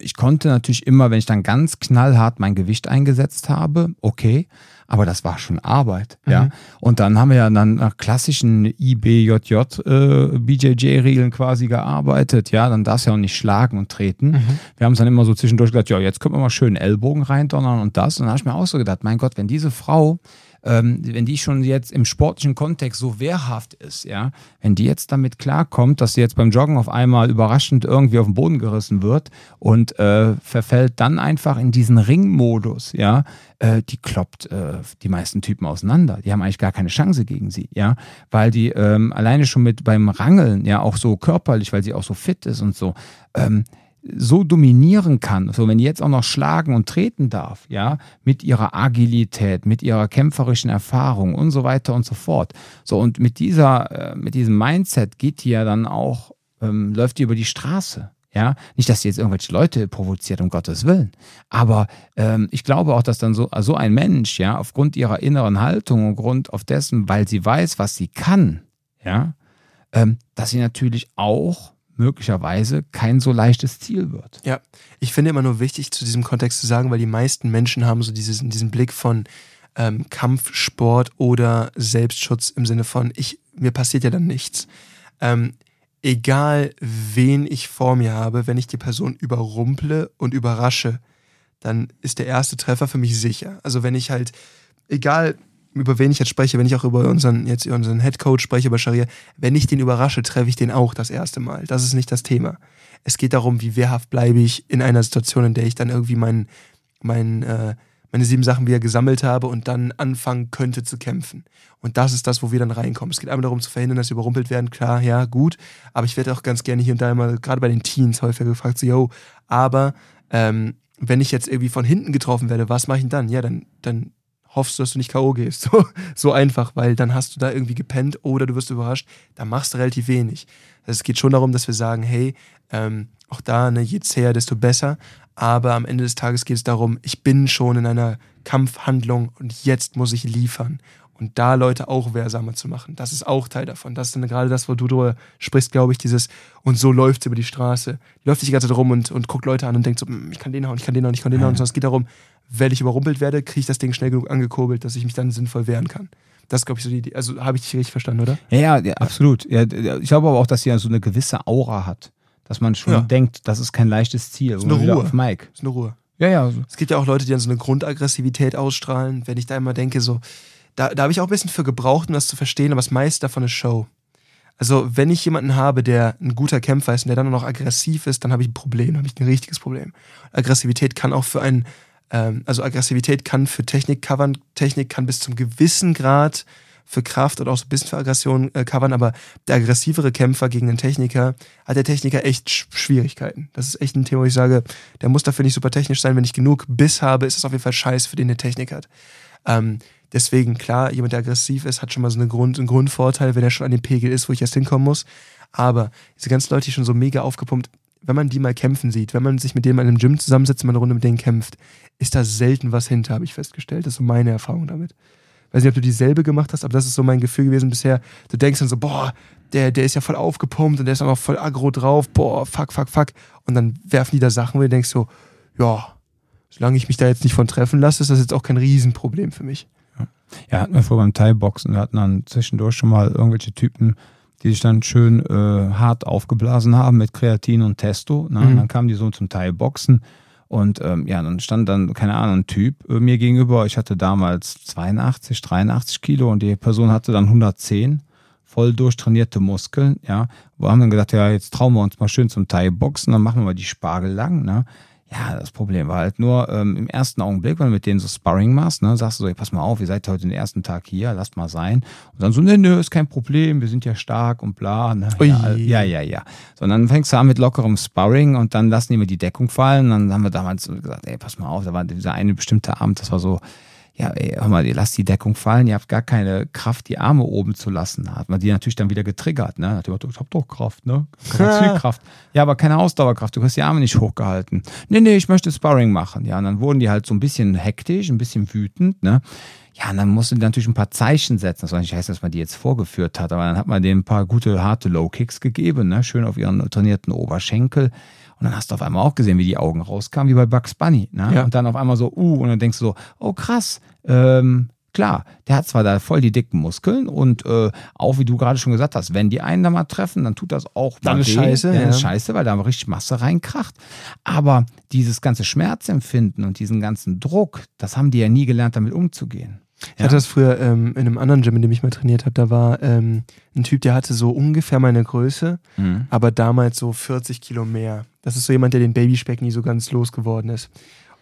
ich konnte natürlich immer, wenn ich dann ganz knallhart mein Gewicht eingesetzt habe, okay, aber das war schon Arbeit, mhm. ja. Und dann haben wir ja dann nach klassischen IBJJ äh, BJJ-Regeln quasi gearbeitet, ja. Dann darfst du ja auch nicht schlagen und treten. Mhm. Wir haben es dann immer so zwischendurch gesagt, ja, jetzt können wir mal schön Ellbogen reindonnern und das. Und dann habe ich mir auch so gedacht, mein Gott, wenn diese Frau ähm, wenn die schon jetzt im sportlichen Kontext so wehrhaft ist, ja, wenn die jetzt damit klarkommt, dass sie jetzt beim Joggen auf einmal überraschend irgendwie auf den Boden gerissen wird und äh, verfällt dann einfach in diesen Ringmodus, ja, äh, die kloppt äh, die meisten Typen auseinander. Die haben eigentlich gar keine Chance gegen sie, ja, weil die ähm, alleine schon mit beim Rangeln, ja, auch so körperlich, weil sie auch so fit ist und so, ähm, so dominieren kann, so wenn die jetzt auch noch schlagen und treten darf, ja, mit ihrer Agilität, mit ihrer kämpferischen Erfahrung und so weiter und so fort. So und mit dieser, äh, mit diesem Mindset geht die ja dann auch, ähm, läuft die über die Straße. Ja, nicht, dass sie jetzt irgendwelche Leute provoziert, um Gottes Willen. Aber ähm, ich glaube auch, dass dann so, so ein Mensch, ja, aufgrund ihrer inneren Haltung, aufgrund auf dessen, weil sie weiß, was sie kann, ja, ähm, dass sie natürlich auch möglicherweise kein so leichtes Ziel wird. Ja, ich finde immer nur wichtig, zu diesem Kontext zu sagen, weil die meisten Menschen haben so dieses, diesen Blick von ähm, Kampfsport oder Selbstschutz im Sinne von, ich, mir passiert ja dann nichts. Ähm, egal, wen ich vor mir habe, wenn ich die Person überrumple und überrasche, dann ist der erste Treffer für mich sicher. Also wenn ich halt, egal über wen ich jetzt spreche, wenn ich auch über unseren, jetzt unseren Head Coach spreche, über Scharia, wenn ich den überrasche, treffe ich den auch das erste Mal. Das ist nicht das Thema. Es geht darum, wie wehrhaft bleibe ich in einer Situation, in der ich dann irgendwie mein, mein, äh, meine sieben Sachen wieder gesammelt habe und dann anfangen könnte zu kämpfen. Und das ist das, wo wir dann reinkommen. Es geht einmal darum zu verhindern, dass sie überrumpelt werden. Klar, ja, gut. Aber ich werde auch ganz gerne hier und da immer, gerade bei den Teens häufiger gefragt, so, yo, aber ähm, wenn ich jetzt irgendwie von hinten getroffen werde, was mache ich denn dann? Ja, dann, dann hoffst du, dass du nicht K.O. gehst. So, so einfach, weil dann hast du da irgendwie gepennt oder du wirst überrascht. Da machst du relativ wenig. Also es geht schon darum, dass wir sagen, hey, ähm, auch da, ne, je zäher, desto besser. Aber am Ende des Tages geht es darum, ich bin schon in einer Kampfhandlung und jetzt muss ich liefern. Und da Leute auch wehrsamer zu machen, das ist auch Teil davon. Das ist dann gerade das, wo du drüber sprichst, glaube ich, dieses, und so läuft es über die Straße. Läuft sich die ganze Zeit rum und, und guckt Leute an und denkt so, hm, ich kann den hauen, ich kann den hauen, ich kann den hauen. Sondern es geht darum, wenn ich überrumpelt werde, kriege ich das Ding schnell genug angekurbelt, dass ich mich dann sinnvoll wehren kann. Das ist, glaube ich, so die Idee. Also habe ich dich richtig verstanden, oder? Ja, ja, ja absolut. Ja, ich glaube aber auch, dass sie ja so eine gewisse Aura hat. Dass man schon ja. denkt, das ist kein leichtes Ziel. Ist eine Ruhe. Auf Mike. Ist eine Ruhe. Ja, ja. Es gibt ja auch Leute, die dann so eine Grundaggressivität ausstrahlen. Wenn ich da immer denke, so, da, da habe ich auch ein bisschen für gebraucht, um das zu verstehen, aber das meiste davon ist Show. Also, wenn ich jemanden habe, der ein guter Kämpfer ist und der dann noch aggressiv ist, dann habe ich ein Problem, dann habe ich ein richtiges Problem. Aggressivität kann auch für einen ähm, also Aggressivität kann für Technik covern, Technik kann bis zum gewissen Grad für Kraft oder auch so ein bisschen für Aggression äh, covern, aber der aggressivere Kämpfer gegen den Techniker hat der Techniker echt Sch Schwierigkeiten. Das ist echt ein Thema, wo ich sage, der muss dafür nicht super technisch sein. Wenn ich genug Biss habe, ist es auf jeden Fall scheiße, für den der Technik hat. Ähm, deswegen, klar, jemand, der aggressiv ist, hat schon mal so einen, Grund, einen Grundvorteil, wenn er schon an dem Pegel ist, wo ich erst hinkommen muss. Aber diese ganzen Leute, die schon so mega aufgepumpt, wenn man die mal kämpfen sieht, wenn man sich mit denen in einem Gym zusammensetzt und mal eine Runde mit denen kämpft, ist da selten was hinter, habe ich festgestellt. Das ist so meine Erfahrung damit. Weiß nicht, ob du dieselbe gemacht hast, aber das ist so mein Gefühl gewesen bisher. Du denkst dann so, boah, der, der ist ja voll aufgepumpt und der ist auch voll aggro drauf, boah, fuck, fuck, fuck. Und dann werfen die da Sachen, wo du denkst so, ja, solange ich mich da jetzt nicht von treffen lasse, ist das jetzt auch kein Riesenproblem für mich. Ja, hatten wir vorher beim Thai-Boxen. Wir hatten dann zwischendurch schon mal irgendwelche Typen, die sich dann schön äh, hart aufgeblasen haben mit Kreatin und Testo. Ne? Mhm. Und dann kamen die so zum Thai-Boxen. Und ähm, ja, dann stand dann, keine Ahnung, ein Typ äh, mir gegenüber. Ich hatte damals 82, 83 Kilo und die Person hatte dann 110 voll durchtrainierte Muskeln, ja. Wir haben dann gedacht, ja, jetzt trauen wir uns mal schön zum Thai-Boxen, dann machen wir mal die Spargel lang, ne. Ja, das Problem war halt nur ähm, im ersten Augenblick, wenn du mit denen so Sparring machst, ne, sagst du so, ey, pass mal auf, ihr seid heute den ersten Tag hier, lasst mal sein. Und dann so, ne, ne, ist kein Problem, wir sind ja stark und bla. Ne? Ja, ja, ja, ja. So, und dann fängst du an mit lockerem Sparring und dann lassen die mir die Deckung fallen. Und dann haben wir damals gesagt, ey, pass mal auf, da war dieser eine bestimmte Abend, das war so, ja, ey, hör mal, ihr lasst die Deckung fallen, ihr habt gar keine Kraft, die Arme oben zu lassen. Hat man die natürlich dann wieder getriggert, ne? Hat gesagt, ich hab doch Kraft, ne? Kraft. ja, aber keine Ausdauerkraft, du hast die Arme nicht hochgehalten. Nee, nee, ich möchte Sparring machen. Ja, und dann wurden die halt so ein bisschen hektisch, ein bisschen wütend, ne? Ja, und dann musste natürlich ein paar Zeichen setzen. Das war nicht heißt, dass man die jetzt vorgeführt hat, aber dann hat man denen ein paar gute, harte Low-Kicks gegeben, ne? Schön auf ihren trainierten Oberschenkel. Und dann hast du auf einmal auch gesehen, wie die Augen rauskamen, wie bei Bugs Bunny. Ne? Ja. Und dann auf einmal so, uh, und dann denkst du so, oh krass, ähm, klar, der hat zwar da voll die dicken Muskeln und äh, auch wie du gerade schon gesagt hast, wenn die einen da mal treffen, dann tut das auch dann ist scheiße, ja. ist scheiße, weil da richtig Masse reinkracht. Aber dieses ganze Schmerzempfinden und diesen ganzen Druck, das haben die ja nie gelernt, damit umzugehen. Ich ja. hatte das früher ähm, in einem anderen Gym, in dem ich mal trainiert habe. Da war ähm, ein Typ, der hatte so ungefähr meine Größe, mhm. aber damals so 40 Kilo mehr. Das ist so jemand, der den Babyspeck nie so ganz losgeworden ist.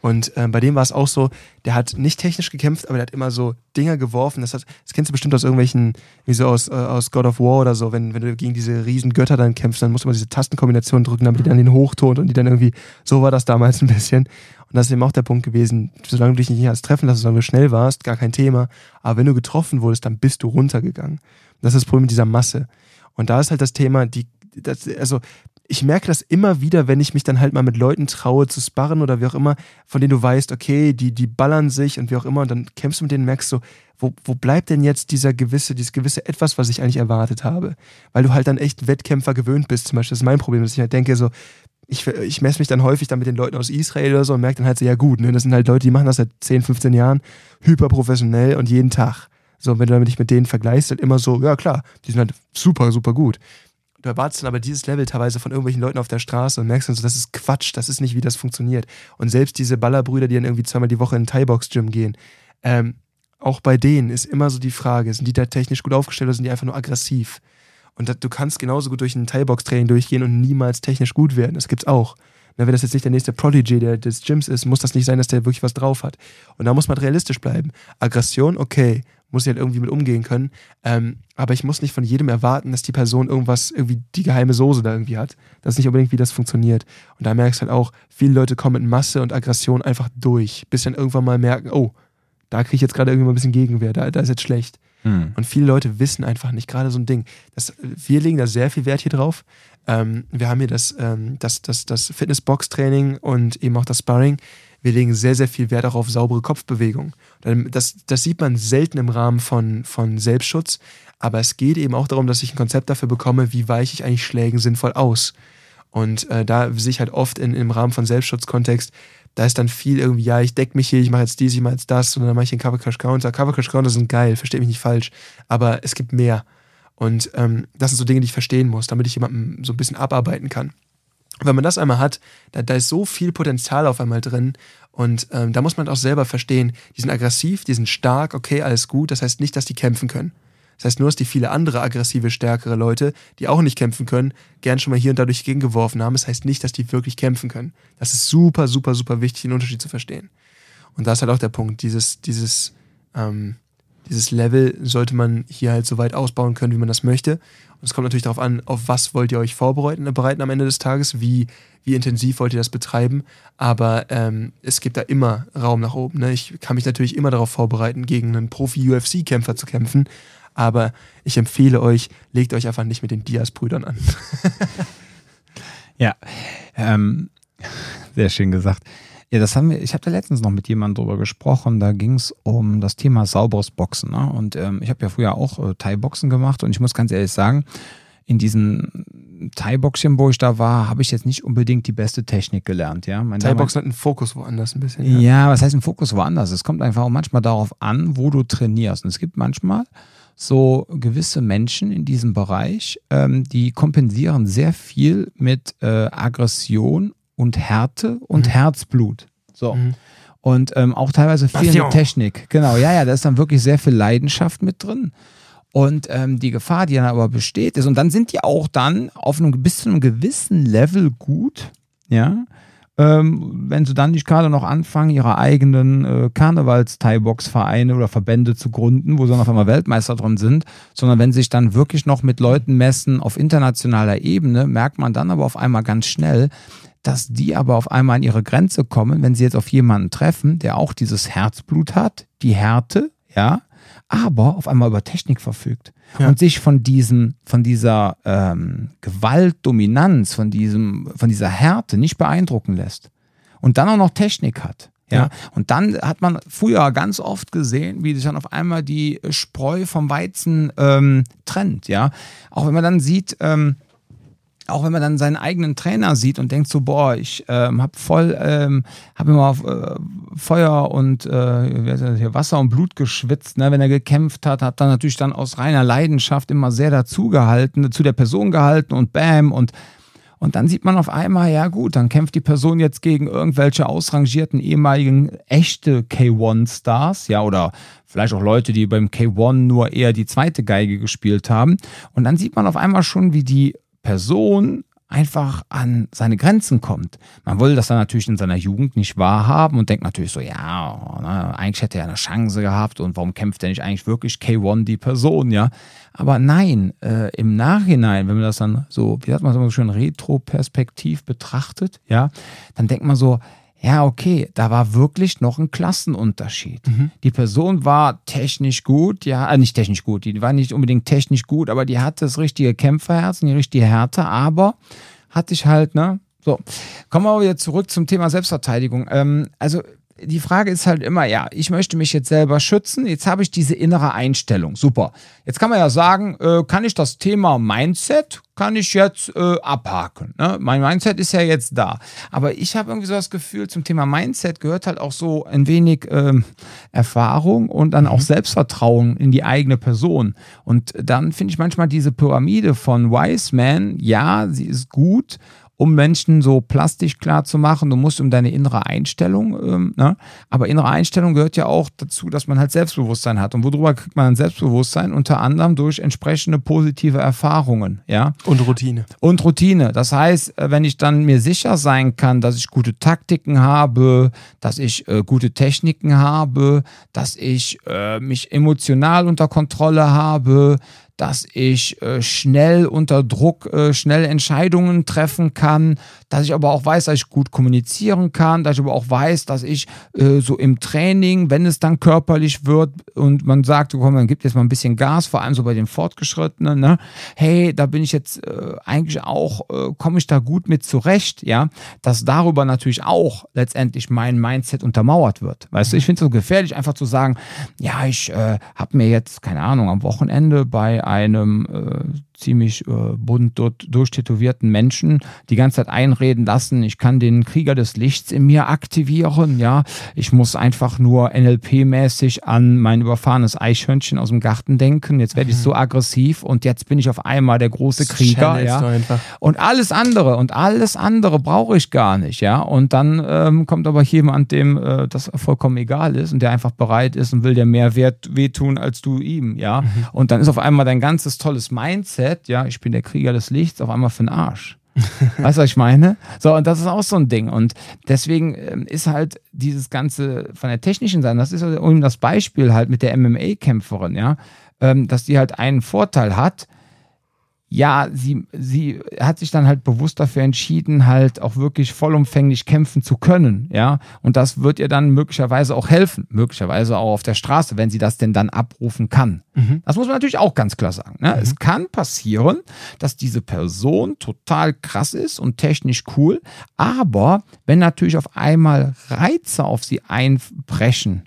Und ähm, bei dem war es auch so, der hat nicht technisch gekämpft, aber der hat immer so Dinger geworfen. Das, hat, das kennst du bestimmt aus irgendwelchen, wie so aus, äh, aus God of War oder so, wenn, wenn du gegen diese riesen Götter dann kämpfst, dann musst du mal diese Tastenkombination drücken, damit die dann den hochtont und die dann irgendwie, so war das damals ein bisschen. Und das ist eben auch der Punkt gewesen, solange du dich nicht erst treffen lässt, solange du schnell warst, gar kein Thema. Aber wenn du getroffen wurdest, dann bist du runtergegangen. Das ist das Problem mit dieser Masse. Und da ist halt das Thema, die, das, also ich merke das immer wieder, wenn ich mich dann halt mal mit Leuten traue zu sparren oder wie auch immer, von denen du weißt, okay, die, die ballern sich und wie auch immer, und dann kämpfst du mit denen und merkst so, wo, wo bleibt denn jetzt dieser gewisse, dieses gewisse Etwas, was ich eigentlich erwartet habe? Weil du halt dann echt Wettkämpfer gewöhnt bist, zum Beispiel. Das ist mein Problem, dass ich halt denke, so, ich, ich messe mich dann häufig dann mit den Leuten aus Israel oder so und merke dann halt so, ja gut, ne, das sind halt Leute, die machen das seit 10, 15 Jahren, hyperprofessionell und jeden Tag. So, wenn du dich mit denen vergleichst, halt immer so, ja klar, die sind halt super, super gut. Du erwartest dann aber dieses Level teilweise von irgendwelchen Leuten auf der Straße und merkst dann so, das ist Quatsch, das ist nicht, wie das funktioniert. Und selbst diese Ballerbrüder, die dann irgendwie zweimal die Woche in ein Thai-Box-Gym gehen, ähm, auch bei denen ist immer so die Frage, sind die da technisch gut aufgestellt oder sind die einfach nur aggressiv? Und du kannst genauso gut durch ein Thai-Box-Training durchgehen und niemals technisch gut werden. Das gibt's auch. Na, wenn das jetzt nicht der nächste Prodigy der, des Gyms ist, muss das nicht sein, dass der wirklich was drauf hat. Und da muss man realistisch bleiben. Aggression, okay, muss ich halt irgendwie mit umgehen können. Ähm, aber ich muss nicht von jedem erwarten, dass die Person irgendwas, irgendwie die geheime Soße da irgendwie hat. Das ist nicht unbedingt, wie das funktioniert. Und da merkst du halt auch, viele Leute kommen mit Masse und Aggression einfach durch, bis dann irgendwann mal merken, oh, da kriege ich jetzt gerade irgendwie mal ein bisschen Gegenwehr, da, da ist jetzt schlecht. Hm. Und viele Leute wissen einfach nicht, gerade so ein Ding. Das, wir legen da sehr viel Wert hier drauf. Ähm, wir haben hier das, ähm, das, das, das Fitness-Box-Training und eben auch das Sparring wir legen sehr, sehr viel Wert auch auf saubere Kopfbewegung. Das, das sieht man selten im Rahmen von, von Selbstschutz, aber es geht eben auch darum, dass ich ein Konzept dafür bekomme, wie weiche ich eigentlich Schlägen sinnvoll aus. Und äh, da sehe ich halt oft in, im Rahmen von Selbstschutzkontext, da ist dann viel irgendwie, ja, ich decke mich hier, ich mache jetzt dies, ich mache jetzt das und dann mache ich den Cover Crash Counter. Cover Crash Counter sind geil, versteht mich nicht falsch, aber es gibt mehr. Und ähm, das sind so Dinge, die ich verstehen muss, damit ich jemanden so ein bisschen abarbeiten kann wenn man das einmal hat, da, da ist so viel Potenzial auf einmal drin. Und ähm, da muss man auch selber verstehen, die sind aggressiv, die sind stark, okay, alles gut. Das heißt nicht, dass die kämpfen können. Das heißt nur, dass die viele andere aggressive, stärkere Leute, die auch nicht kämpfen können, gern schon mal hier und da durch gegengeworfen haben. Das heißt nicht, dass die wirklich kämpfen können. Das ist super, super, super wichtig, den Unterschied zu verstehen. Und da ist halt auch der Punkt, dieses, dieses, ähm, dieses Level sollte man hier halt so weit ausbauen können, wie man das möchte. Und es kommt natürlich darauf an, auf was wollt ihr euch vorbereiten bereiten am Ende des Tages, wie, wie intensiv wollt ihr das betreiben. Aber ähm, es gibt da immer Raum nach oben. Ne? Ich kann mich natürlich immer darauf vorbereiten, gegen einen Profi-UFC-Kämpfer zu kämpfen. Aber ich empfehle euch, legt euch einfach nicht mit den Diaz-Brüdern an. ja, ähm, sehr schön gesagt. Ja, das haben wir, ich habe da letztens noch mit jemandem drüber gesprochen. Da ging es um das Thema sauberes Boxen. Ne? Und ähm, ich habe ja früher auch äh, Thai-Boxen gemacht und ich muss ganz ehrlich sagen, in diesen Thai-Boxchen, wo ich da war, habe ich jetzt nicht unbedingt die beste Technik gelernt. Ja? Thai-Boxen hat einen Fokus woanders ein bisschen. Ja. ja, was heißt ein Fokus woanders? Es kommt einfach auch manchmal darauf an, wo du trainierst. Und es gibt manchmal so gewisse Menschen in diesem Bereich, ähm, die kompensieren sehr viel mit äh, Aggression und Härte und mhm. Herzblut. So. Mhm. Und ähm, auch teilweise fehlende Technik. Genau, ja, ja, da ist dann wirklich sehr viel Leidenschaft mit drin. Und ähm, die Gefahr, die dann aber besteht, ist, und dann sind die auch dann auf einem bis zu einem gewissen Level gut, ja, ähm, wenn sie dann nicht gerade noch anfangen, ihre eigenen äh, Karnevals-Thai-Box-Vereine oder Verbände zu gründen, wo sie dann auf einmal Weltmeister drin sind, sondern wenn sie sich dann wirklich noch mit Leuten messen auf internationaler Ebene, merkt man dann aber auf einmal ganz schnell, dass die aber auf einmal an ihre Grenze kommen, wenn sie jetzt auf jemanden treffen, der auch dieses Herzblut hat, die Härte, ja, aber auf einmal über Technik verfügt ja. und sich von diesem, von dieser ähm, Gewaltdominanz, von diesem, von dieser Härte nicht beeindrucken lässt und dann auch noch Technik hat. Ja. ja. Und dann hat man früher ganz oft gesehen, wie sich dann auf einmal die Spreu vom Weizen ähm, trennt. Ja. Auch wenn man dann sieht, ähm, auch wenn man dann seinen eigenen Trainer sieht und denkt so, boah, ich ähm, habe voll, ähm, habe immer auf, äh, Feuer und äh, Wasser und Blut geschwitzt, ne, wenn er gekämpft hat, hat dann natürlich dann aus reiner Leidenschaft immer sehr dazugehalten, zu der Person gehalten und bam und und dann sieht man auf einmal, ja gut, dann kämpft die Person jetzt gegen irgendwelche ausrangierten ehemaligen echte K1-Stars, ja, oder vielleicht auch Leute, die beim K1 nur eher die zweite Geige gespielt haben. Und dann sieht man auf einmal schon, wie die Person einfach an seine Grenzen kommt. Man wollte das dann natürlich in seiner Jugend nicht wahrhaben und denkt natürlich so, ja, ne, eigentlich hätte er eine Chance gehabt und warum kämpft er nicht eigentlich wirklich K1 die Person, ja? Aber nein, äh, im Nachhinein, wenn man das dann so, wie sagt man so schön, retroperspektiv betrachtet, ja, dann denkt man so, ja, okay, da war wirklich noch ein Klassenunterschied. Mhm. Die Person war technisch gut, ja, äh, nicht technisch gut, die war nicht unbedingt technisch gut, aber die hatte das richtige Kämpferherz und die richtige Härte, aber hatte ich halt, ne? So, kommen wir aber wieder zurück zum Thema Selbstverteidigung. Ähm, also die Frage ist halt immer, ja, ich möchte mich jetzt selber schützen, jetzt habe ich diese innere Einstellung. Super. Jetzt kann man ja sagen, äh, kann ich das Thema Mindset, kann ich jetzt äh, abhaken. Ne? Mein Mindset ist ja jetzt da. Aber ich habe irgendwie so das Gefühl, zum Thema Mindset gehört halt auch so ein wenig äh, Erfahrung und dann auch mhm. Selbstvertrauen in die eigene Person. Und dann finde ich manchmal diese Pyramide von Wise Man, ja, sie ist gut, um Menschen so plastisch klar zu machen. Du musst um deine innere Einstellung, ähm, ne? aber innere Einstellung gehört ja auch dazu, dass man halt Selbstbewusstsein hat. Und worüber kriegt man ein Selbstbewusstsein? Unter anderem durch entsprechende positive Erfahrungen, ja. Und Routine. Und Routine. Das heißt, äh, wenn ich dann mir sicher sein kann, dass ich gute Taktiken habe, dass ich äh, gute Techniken habe, dass ich äh, mich emotional unter Kontrolle habe, dass ich äh, schnell unter Druck äh, schnell Entscheidungen treffen kann, dass ich aber auch weiß, dass ich gut kommunizieren kann, dass ich aber auch weiß, dass ich äh, so im Training, wenn es dann körperlich wird und man sagt, komm, man gibt jetzt mal ein bisschen Gas, vor allem so bei den Fortgeschrittenen, ne? hey, da bin ich jetzt äh, eigentlich auch, äh, komme ich da gut mit zurecht, ja, dass darüber natürlich auch letztendlich mein Mindset untermauert wird. Weißt du, ich finde es so gefährlich, einfach zu sagen, ja, ich äh, habe mir jetzt, keine Ahnung, am Wochenende bei einem äh, ziemlich äh, bunt dort durchtätowierten Menschen die ganze Zeit einreden lassen, ich kann den Krieger des Lichts in mir aktivieren, ja, ich muss einfach nur NLP-mäßig an mein überfahrenes Eichhörnchen aus dem Garten denken, jetzt werde ich mhm. so aggressiv und jetzt bin ich auf einmal der große Krieger, ja, und alles andere und alles andere brauche ich gar nicht, ja, und dann ähm, kommt aber jemand, dem äh, das vollkommen egal ist und der einfach bereit ist und will dir mehr Wert wehtun als du ihm, ja, mhm. und dann ist auf einmal dein ganzes tolles Mindset Set, ja, ich bin der Krieger des Lichts, auf einmal für den Arsch. weißt du, was ich meine? So, und das ist auch so ein Ding. Und deswegen ähm, ist halt dieses Ganze von der technischen Seite, das ist um das Beispiel halt mit der MMA-Kämpferin, ja, ähm, dass die halt einen Vorteil hat. Ja, sie, sie hat sich dann halt bewusst dafür entschieden, halt auch wirklich vollumfänglich kämpfen zu können, ja. Und das wird ihr dann möglicherweise auch helfen, möglicherweise auch auf der Straße, wenn sie das denn dann abrufen kann. Mhm. Das muss man natürlich auch ganz klar sagen. Ne? Mhm. Es kann passieren, dass diese Person total krass ist und technisch cool, aber wenn natürlich auf einmal Reize auf sie einbrechen,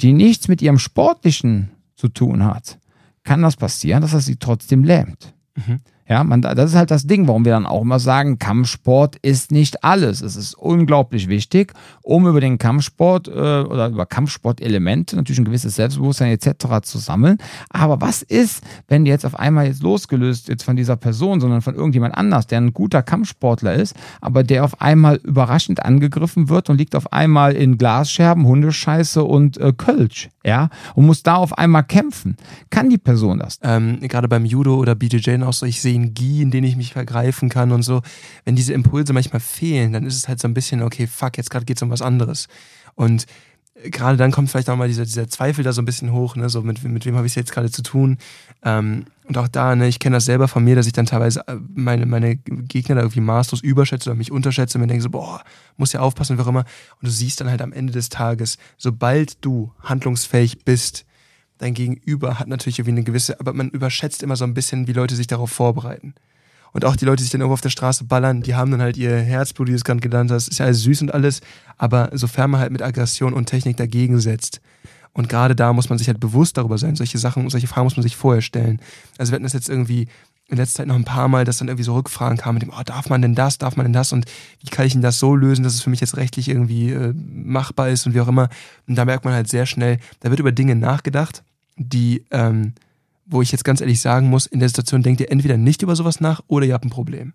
die nichts mit ihrem Sportlichen zu tun hat, kann das passieren, dass er sie trotzdem lähmt. Mhm. Ja, man, das ist halt das Ding, warum wir dann auch immer sagen, Kampfsport ist nicht alles. Es ist unglaublich wichtig, um über den Kampfsport äh, oder über Kampfsportelemente natürlich ein gewisses Selbstbewusstsein etc. zu sammeln. Aber was ist, wenn jetzt auf einmal jetzt losgelöst jetzt von dieser Person, sondern von irgendjemand anders, der ein guter Kampfsportler ist, aber der auf einmal überraschend angegriffen wird und liegt auf einmal in Glasscherben, Hundescheiße und äh, Kölsch, ja, und muss da auf einmal kämpfen. Kann die Person das? Ähm, gerade beim Judo oder BJJ auch so, ich sehe Energie, in denen ich mich vergreifen kann und so. Wenn diese Impulse manchmal fehlen, dann ist es halt so ein bisschen, okay, fuck, jetzt gerade geht es um was anderes. Und gerade dann kommt vielleicht auch mal dieser, dieser Zweifel da so ein bisschen hoch, ne? so mit, mit wem habe ich jetzt gerade zu tun. Ähm, und auch da, ne, ich kenne das selber von mir, dass ich dann teilweise äh, meine, meine Gegner da irgendwie maßlos überschätze oder mich unterschätze und mir denke so, boah, muss ja aufpassen, wie auch immer. Und du siehst dann halt am Ende des Tages, sobald du handlungsfähig bist, dein Gegenüber hat natürlich irgendwie eine gewisse, aber man überschätzt immer so ein bisschen, wie Leute sich darauf vorbereiten. Und auch die Leute, die sich dann irgendwo auf der Straße ballern, die haben dann halt ihr Herzblut, wie du es gerade genannt hast, ist ja alles süß und alles, aber sofern man halt mit Aggression und Technik dagegen setzt. Und gerade da muss man sich halt bewusst darüber sein. Solche Sachen, solche Fragen muss man sich vorher stellen. Also wir hatten das jetzt irgendwie in letzter Zeit noch ein paar Mal, dass dann irgendwie so Rückfragen kamen mit dem, oh, darf man denn das, darf man denn das und wie kann ich denn das so lösen, dass es für mich jetzt rechtlich irgendwie äh, machbar ist und wie auch immer. Und da merkt man halt sehr schnell, da wird über Dinge nachgedacht die, ähm, wo ich jetzt ganz ehrlich sagen muss, in der Situation denkt ihr entweder nicht über sowas nach oder ihr habt ein Problem.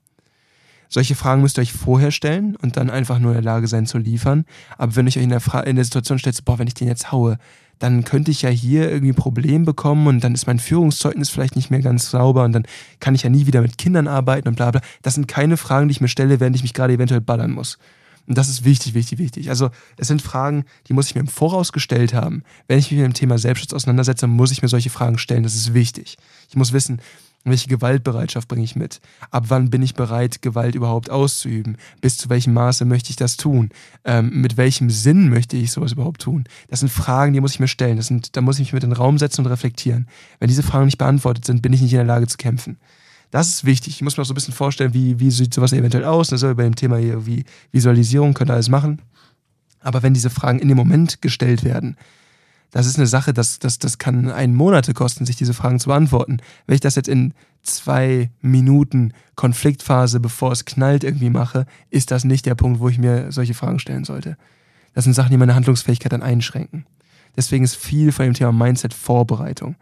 Solche Fragen müsst ihr euch vorher stellen und dann einfach nur in der Lage sein zu liefern. Aber wenn ich euch in der, Fra in der Situation stellt, boah, wenn ich den jetzt haue, dann könnte ich ja hier irgendwie ein Problem bekommen und dann ist mein Führungszeugnis vielleicht nicht mehr ganz sauber und dann kann ich ja nie wieder mit Kindern arbeiten und bla bla. Das sind keine Fragen, die ich mir stelle, während ich mich gerade eventuell ballern muss. Und das ist wichtig, wichtig, wichtig. Also es sind Fragen, die muss ich mir im Voraus gestellt haben. Wenn ich mich mit dem Thema Selbstschutz auseinandersetze, muss ich mir solche Fragen stellen. Das ist wichtig. Ich muss wissen, welche Gewaltbereitschaft bringe ich mit? Ab wann bin ich bereit, Gewalt überhaupt auszuüben? Bis zu welchem Maße möchte ich das tun? Ähm, mit welchem Sinn möchte ich sowas überhaupt tun? Das sind Fragen, die muss ich mir stellen. Das sind, da muss ich mich mit in den Raum setzen und reflektieren. Wenn diese Fragen nicht beantwortet sind, bin ich nicht in der Lage zu kämpfen. Das ist wichtig. Ich muss mir auch so ein bisschen vorstellen, wie, wie sieht sowas eventuell aus. Das ist bei dem Thema hier wie Visualisierung, könnt ihr alles machen. Aber wenn diese Fragen in dem Moment gestellt werden, das ist eine Sache, das, das, das kann einen Monate kosten, sich diese Fragen zu beantworten. Wenn ich das jetzt in zwei Minuten Konfliktphase, bevor es knallt, irgendwie mache, ist das nicht der Punkt, wo ich mir solche Fragen stellen sollte. Das sind Sachen, die meine Handlungsfähigkeit dann einschränken. Deswegen ist viel von dem Thema Mindset Vorbereitung.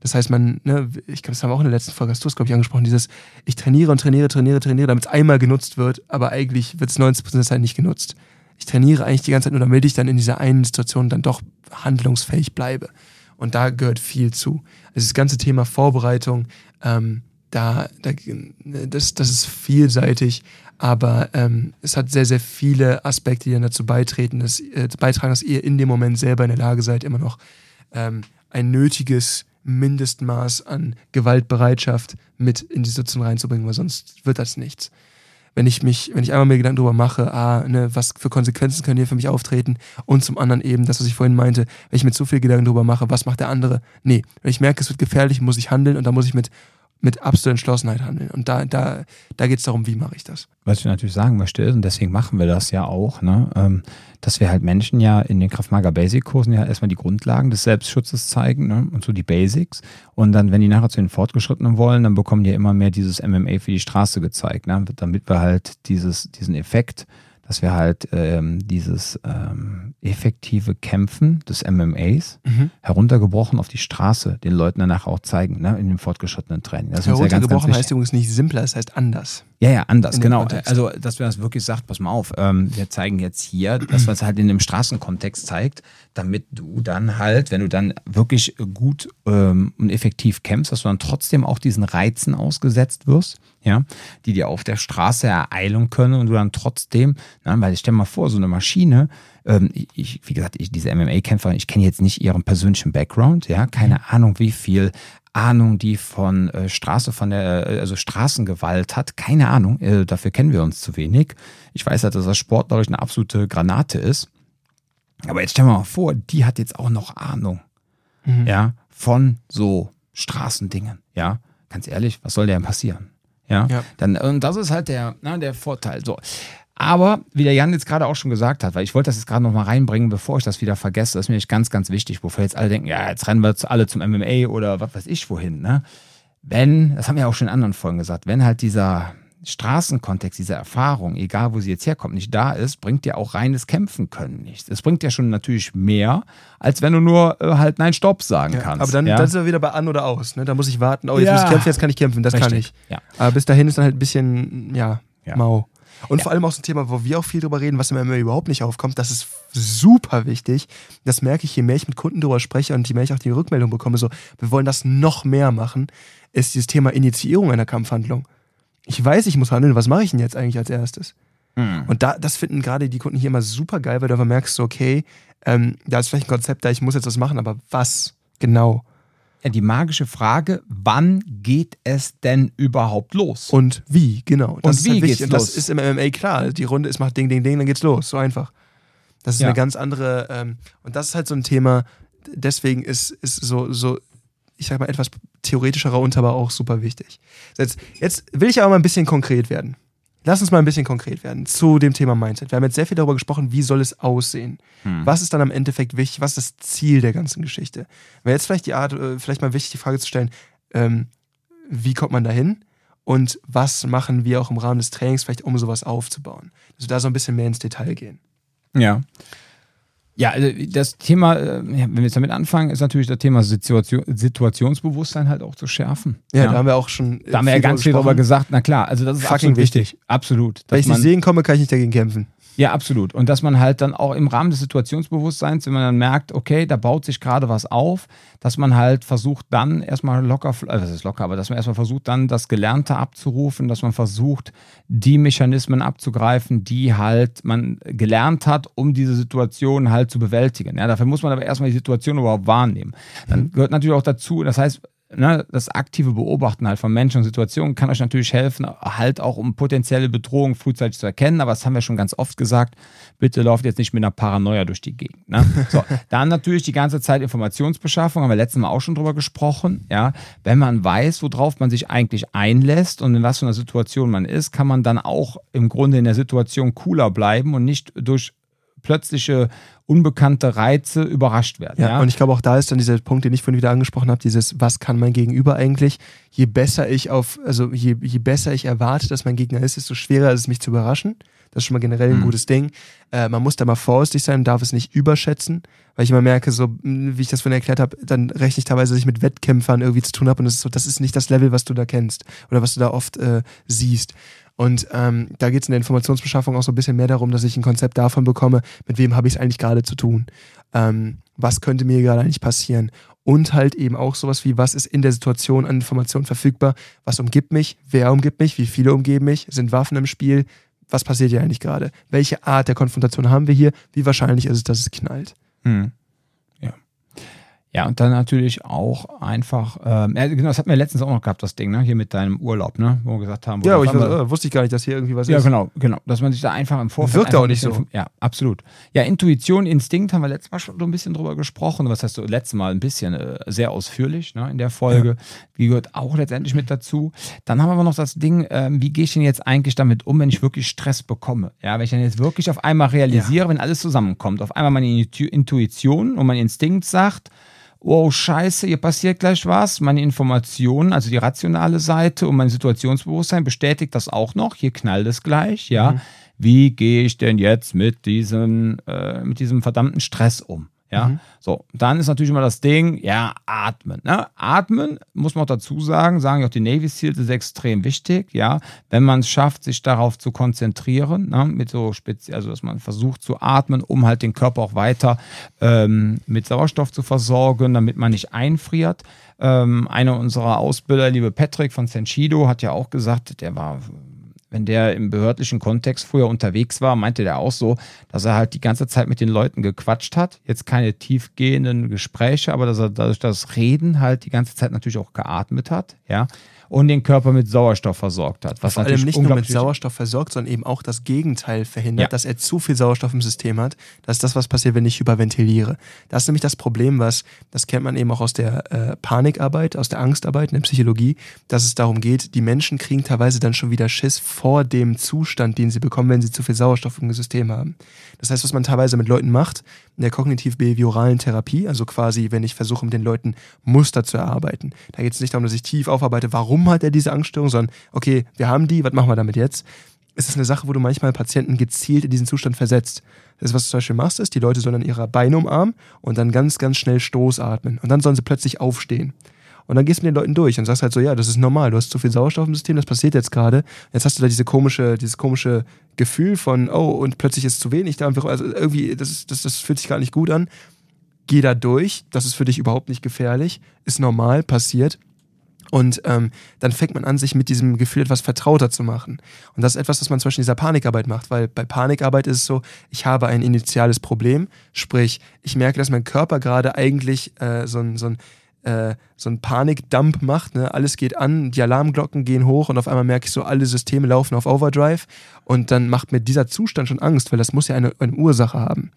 Das heißt, man, ne, ich glaube, das haben wir auch in der letzten Folge, hast du es, glaube ich, angesprochen, dieses, ich trainiere und trainiere, trainiere, trainiere, damit es einmal genutzt wird, aber eigentlich wird es 90% der Zeit nicht genutzt. Ich trainiere eigentlich die ganze Zeit nur, damit ich dann in dieser einen Situation dann doch handlungsfähig bleibe. Und da gehört viel zu. Also das ganze Thema Vorbereitung, ähm, da, da das, das ist vielseitig, aber ähm, es hat sehr, sehr viele Aspekte, die dann dazu beitreten, dass, äh, beitragen, dass ihr in dem Moment selber in der Lage seid, immer noch ähm, ein nötiges Mindestmaß an Gewaltbereitschaft mit in die Situation reinzubringen, weil sonst wird das nichts. Wenn ich mich, wenn ich einmal mir Gedanken darüber mache, ah, ne, was für Konsequenzen können hier für mich auftreten und zum anderen eben das, was ich vorhin meinte, wenn ich mir zu viel Gedanken darüber mache, was macht der andere? Nee, wenn ich merke, es wird gefährlich, muss ich handeln und da muss ich mit mit absoluter Entschlossenheit handeln. Und da, da, da geht es darum, wie mache ich das. Was ich natürlich sagen möchte, ist, und deswegen machen wir das ja auch, ne, ähm, dass wir halt Menschen ja in den Kraftmager Basic Kursen ja erstmal die Grundlagen des Selbstschutzes zeigen ne, und so die Basics. Und dann, wenn die nachher zu den Fortgeschrittenen wollen, dann bekommen die ja immer mehr dieses MMA für die Straße gezeigt, ne, damit wir halt dieses, diesen Effekt dass wir halt ähm, dieses ähm, effektive Kämpfen des MMAs mhm. heruntergebrochen auf die Straße den Leuten danach auch zeigen, ne, in dem fortgeschrittenen Training. Das heruntergebrochen ja ganz, ganz heißt übrigens nicht simpler, es heißt anders. Ja, ja, anders, genau. Also, dass wir das wirklich sagt, pass mal auf, ähm, wir zeigen jetzt hier, dass man es halt in dem Straßenkontext zeigt, damit du dann halt, wenn du dann wirklich gut ähm, und effektiv kämpfst, dass du dann trotzdem auch diesen Reizen ausgesetzt wirst ja, die dir auf der Straße ereilen können und du dann trotzdem, na, weil ich stell mal vor, so eine Maschine, ähm, ich, wie gesagt, ich, diese MMA-Kämpfer, ich kenne jetzt nicht ihren persönlichen Background, ja, keine mhm. Ahnung, wie viel Ahnung, die von äh, Straße, von der, äh, also Straßengewalt hat. Keine Ahnung, äh, dafür kennen wir uns zu wenig. Ich weiß halt, dass das sportlich eine absolute Granate ist. Aber jetzt stellen wir mal vor, die hat jetzt auch noch Ahnung, mhm. ja, von so Straßendingen, ja. Ganz ehrlich, was soll denn passieren? Ja, ja. Dann, und das ist halt der, na, der Vorteil. So. Aber, wie der Jan jetzt gerade auch schon gesagt hat, weil ich wollte das jetzt gerade noch mal reinbringen, bevor ich das wieder vergesse, das ist mir ganz, ganz wichtig, bevor jetzt alle denken, ja, jetzt rennen wir alle zum MMA oder was weiß ich wohin, ne? Wenn, das haben wir ja auch schon in anderen Folgen gesagt, wenn halt dieser Straßenkontext, diese Erfahrung, egal wo sie jetzt herkommt, nicht da ist, bringt dir auch reines Kämpfen können nichts. Es bringt ja schon natürlich mehr, als wenn du nur äh, halt Nein, Stopp sagen ja, kannst. Aber dann, ja? dann ist er wieder bei an oder aus. Ne? Da muss ich warten, oh, jetzt ja. muss ich kämpfen, jetzt kann ich kämpfen, das Richtig. kann ich. Ja. Aber bis dahin ist dann halt ein bisschen, ja, mau. Und vor allem auch so ein Thema, wo wir auch viel drüber reden, was im MMA überhaupt nicht aufkommt, das ist super wichtig. Das merke ich, je mehr ich mit Kunden drüber spreche und je mehr ich auch die Rückmeldung bekomme, so, wir wollen das noch mehr machen, ist dieses Thema Initiierung einer Kampfhandlung ich weiß, ich muss handeln, was mache ich denn jetzt eigentlich als erstes? Mhm. Und da, das finden gerade die Kunden hier immer super geil, weil du einfach merkst, so, okay, ähm, da ist vielleicht ein Konzept da, ich muss jetzt was machen, aber was genau? Ja, die magische Frage, wann geht es denn überhaupt los? Und wie, genau. Das und wie halt geht's los? Das ist im MMA klar. Die Runde ist, macht Ding, Ding, Ding, dann geht's los. So einfach. Das ist ja. eine ganz andere, ähm, und das ist halt so ein Thema, deswegen ist, ist so, so ich sag mal, etwas theoretischerer und aber auch super wichtig. Jetzt, jetzt will ich aber mal ein bisschen konkret werden. Lass uns mal ein bisschen konkret werden zu dem Thema Mindset. Wir haben jetzt sehr viel darüber gesprochen, wie soll es aussehen? Hm. Was ist dann am Endeffekt wichtig? Was ist das Ziel der ganzen Geschichte? Wäre jetzt vielleicht die Art, äh, vielleicht mal wichtig, die Frage zu stellen, ähm, wie kommt man dahin? Und was machen wir auch im Rahmen des Trainings vielleicht, um sowas aufzubauen? Also da so ein bisschen mehr ins Detail gehen. Ja. Ja, also das Thema, äh, wenn wir jetzt damit anfangen, ist natürlich das Thema Situation, Situationsbewusstsein halt auch zu schärfen. Ja, ja, da haben wir auch schon. Da haben wir ja ganz viel drüber gesagt. Na klar, also das ist Fucking wichtig. wichtig. Absolut. Wenn ich nicht sehen komme, kann ich nicht dagegen kämpfen. Ja, absolut. Und dass man halt dann auch im Rahmen des Situationsbewusstseins, wenn man dann merkt, okay, da baut sich gerade was auf, dass man halt versucht dann erstmal locker, also das ist locker, aber dass man erstmal versucht dann das Gelernte abzurufen, dass man versucht, die Mechanismen abzugreifen, die halt man gelernt hat, um diese Situation halt zu bewältigen. Ja, dafür muss man aber erstmal die Situation überhaupt wahrnehmen. Dann gehört natürlich auch dazu, das heißt, ne, das aktive Beobachten halt von Menschen und Situationen kann euch natürlich helfen, halt auch um potenzielle Bedrohungen frühzeitig zu erkennen. Aber das haben wir schon ganz oft gesagt. Bitte lauft jetzt nicht mit einer Paranoia durch die Gegend. Ne? So, dann natürlich die ganze Zeit Informationsbeschaffung, haben wir letztes Mal auch schon drüber gesprochen. Ja, wenn man weiß, worauf man sich eigentlich einlässt und in was für einer Situation man ist, kann man dann auch im Grunde in der Situation cooler bleiben und nicht durch plötzliche unbekannte Reize überrascht werden. Ja, ja, und ich glaube auch da ist dann dieser Punkt, den ich vorhin wieder angesprochen habe, dieses, was kann mein Gegenüber eigentlich? Je besser ich auf, also je, je besser ich erwarte, dass mein Gegner ist, desto schwerer ist es, mich zu überraschen. Das ist schon mal generell ein mhm. gutes Ding. Äh, man muss da mal vorsichtig sein, darf es nicht überschätzen, weil ich immer merke, so wie ich das vorhin erklärt habe, dann rechne ich teilweise, dass ich mit Wettkämpfern irgendwie zu tun habe und das ist so, das ist nicht das Level, was du da kennst oder was du da oft äh, siehst. Und ähm, da geht es in der Informationsbeschaffung auch so ein bisschen mehr darum, dass ich ein Konzept davon bekomme, mit wem habe ich es eigentlich gerade zu tun. Ähm, was könnte mir gerade eigentlich passieren? Und halt eben auch sowas wie, was ist in der Situation an Informationen verfügbar? Was umgibt mich? Wer umgibt mich? Wie viele umgeben mich? Sind Waffen im Spiel? Was passiert hier eigentlich gerade? Welche Art der Konfrontation haben wir hier? Wie wahrscheinlich ist es, dass es knallt? Hm. Ja, und dann natürlich auch einfach, ähm, ja, genau, das hatten wir letztens auch noch gehabt, das Ding, ne? Hier mit deinem Urlaub, ne? Wo wir gesagt haben, ja, aber ich wir, wusste ich gar nicht, dass hier irgendwie was ja, ist. Ja, genau, genau. Dass man sich da einfach im Vorfeld. Wirkt auch nicht so. Ja, absolut. Ja, Intuition, Instinkt haben wir letztes Mal schon so ein bisschen drüber gesprochen. Was heißt so, letztes Mal ein bisschen äh, sehr ausführlich, ne? In der Folge. Ja. Die gehört auch letztendlich mit dazu. Dann haben wir aber noch das Ding, äh, wie gehe ich denn jetzt eigentlich damit um, wenn ich wirklich Stress bekomme? Ja, wenn ich dann jetzt wirklich auf einmal realisiere, ja. wenn alles zusammenkommt, auf einmal meine Intuition und mein Instinkt sagt, wow, scheiße, hier passiert gleich was. Meine Informationen, also die rationale Seite und mein Situationsbewusstsein bestätigt das auch noch. Hier knallt es gleich, ja. Mhm. Wie gehe ich denn jetzt mit diesem, äh, mit diesem verdammten Stress um? Ja, mhm. so, dann ist natürlich immer das Ding, ja, atmen. Ne? Atmen, muss man auch dazu sagen, sagen ja auch die Navy Seals, ist extrem wichtig, ja. Wenn man es schafft, sich darauf zu konzentrieren, ne? mit so speziell, also dass man versucht zu atmen, um halt den Körper auch weiter ähm, mit Sauerstoff zu versorgen, damit man nicht einfriert. Ähm, einer unserer Ausbilder, liebe Patrick von Senshido, hat ja auch gesagt, der war wenn der im behördlichen Kontext früher unterwegs war, meinte der auch so, dass er halt die ganze Zeit mit den Leuten gequatscht hat. Jetzt keine tiefgehenden Gespräche, aber dass er dadurch das Reden halt die ganze Zeit natürlich auch geatmet hat, ja und den Körper mit Sauerstoff versorgt hat. Was Vor allem nicht nur mit Sauerstoff versorgt, sondern eben auch das Gegenteil verhindert, ja. dass er zu viel Sauerstoff im System hat. Das ist das, was passiert, wenn ich hyperventiliere. Das ist nämlich das Problem, was, das kennt man eben auch aus der äh, Panikarbeit, aus der Angstarbeit in der Psychologie, dass es darum geht, die Menschen kriegen teilweise dann schon wieder Schiss vor dem Zustand, den sie bekommen, wenn sie zu viel Sauerstoff im System haben. Das heißt, was man teilweise mit Leuten macht, in der kognitiv-behavioralen Therapie, also quasi, wenn ich versuche, mit den Leuten Muster zu erarbeiten. Da geht es nicht darum, dass ich tief aufarbeite, warum hat er diese Angststörung, sondern, okay, wir haben die, was machen wir damit jetzt? Es ist eine Sache, wo du manchmal Patienten gezielt in diesen Zustand versetzt. Das, was du zum Beispiel machst, ist, die Leute sollen dann ihre Beine umarmen und dann ganz, ganz schnell stoßatmen. Und dann sollen sie plötzlich aufstehen. Und dann gehst du mit den Leuten durch und sagst halt so, ja, das ist normal, du hast zu viel Sauerstoff im System, das passiert jetzt gerade. Jetzt hast du da diese komische, dieses komische Gefühl von, oh, und plötzlich ist zu wenig da. Also irgendwie, das, das, das fühlt sich gar nicht gut an. Geh da durch, das ist für dich überhaupt nicht gefährlich, ist normal, passiert. Und ähm, dann fängt man an, sich mit diesem Gefühl etwas vertrauter zu machen. Und das ist etwas, was man in dieser Panikarbeit macht, weil bei Panikarbeit ist es so, ich habe ein initiales Problem, sprich, ich merke, dass mein Körper gerade eigentlich äh, so ein, so ein äh, so ein Panikdump macht. Ne? Alles geht an, die Alarmglocken gehen hoch und auf einmal merke ich so, alle Systeme laufen auf Overdrive und dann macht mir dieser Zustand schon Angst, weil das muss ja eine, eine Ursache haben.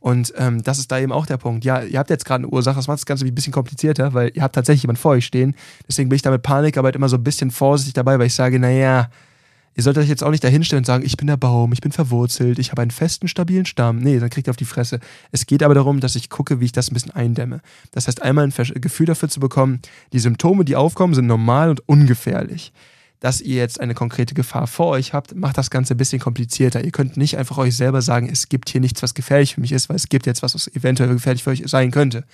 Und ähm, das ist da eben auch der Punkt. Ja, ihr habt jetzt gerade eine Ursache, das macht das Ganze ein bisschen komplizierter, weil ihr habt tatsächlich jemanden vor euch stehen. Deswegen bin ich da mit Panikarbeit immer so ein bisschen vorsichtig dabei, weil ich sage, naja, Ihr solltet euch jetzt auch nicht dahinstellen und sagen, ich bin der Baum, ich bin verwurzelt, ich habe einen festen, stabilen Stamm. Nee, dann kriegt ihr auf die Fresse. Es geht aber darum, dass ich gucke, wie ich das ein bisschen eindämme. Das heißt, einmal ein Gefühl dafür zu bekommen, die Symptome, die aufkommen, sind normal und ungefährlich. Dass ihr jetzt eine konkrete Gefahr vor euch habt, macht das Ganze ein bisschen komplizierter. Ihr könnt nicht einfach euch selber sagen, es gibt hier nichts, was gefährlich für mich ist, weil es gibt jetzt was, was eventuell gefährlich für euch sein könnte.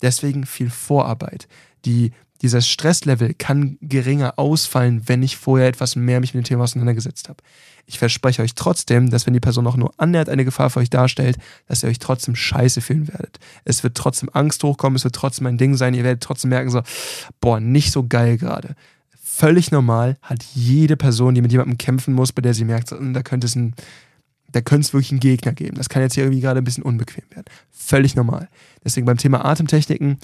Deswegen viel Vorarbeit. Die dieses Stresslevel kann geringer ausfallen, wenn ich vorher etwas mehr mich mit dem Thema auseinandergesetzt habe. Ich verspreche euch trotzdem, dass wenn die Person auch nur annähernd eine Gefahr für euch darstellt, dass ihr euch trotzdem scheiße fühlen werdet. Es wird trotzdem Angst hochkommen, es wird trotzdem ein Ding sein, ihr werdet trotzdem merken so, boah, nicht so geil gerade. Völlig normal hat jede Person, die mit jemandem kämpfen muss, bei der sie merkt, hm, da könnte es ein, da könnte es wirklich einen Gegner geben. Das kann jetzt hier irgendwie gerade ein bisschen unbequem werden. Völlig normal. Deswegen beim Thema Atemtechniken,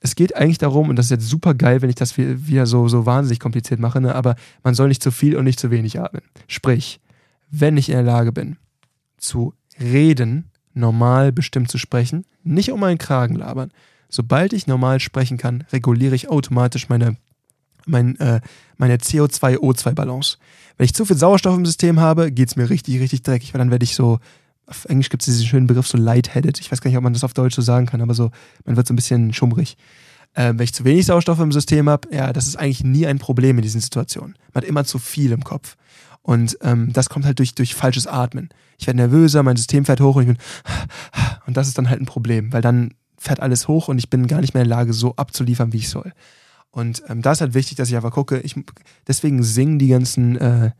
es geht eigentlich darum, und das ist jetzt super geil, wenn ich das wieder so, so wahnsinnig kompliziert mache, ne, aber man soll nicht zu viel und nicht zu wenig atmen. Sprich, wenn ich in der Lage bin, zu reden, normal bestimmt zu sprechen, nicht um meinen Kragen labern. Sobald ich normal sprechen kann, reguliere ich automatisch meine, mein, äh, meine CO2-O2-Balance. Wenn ich zu viel Sauerstoff im System habe, geht es mir richtig, richtig dreckig, weil dann werde ich so auf Englisch gibt es diesen schönen Begriff so lightheaded. Ich weiß gar nicht, ob man das auf Deutsch so sagen kann, aber so, man wird so ein bisschen schummrig. Ähm, wenn ich zu wenig Sauerstoff im System habe, ja, das ist eigentlich nie ein Problem in diesen Situationen. Man hat immer zu viel im Kopf. Und ähm, das kommt halt durch, durch falsches Atmen. Ich werde nervöser, mein System fährt hoch und ich bin. Und das ist dann halt ein Problem, weil dann fährt alles hoch und ich bin gar nicht mehr in der Lage, so abzuliefern, wie ich soll. Und ähm, da ist halt wichtig, dass ich einfach gucke. Ich, deswegen singen die ganzen äh,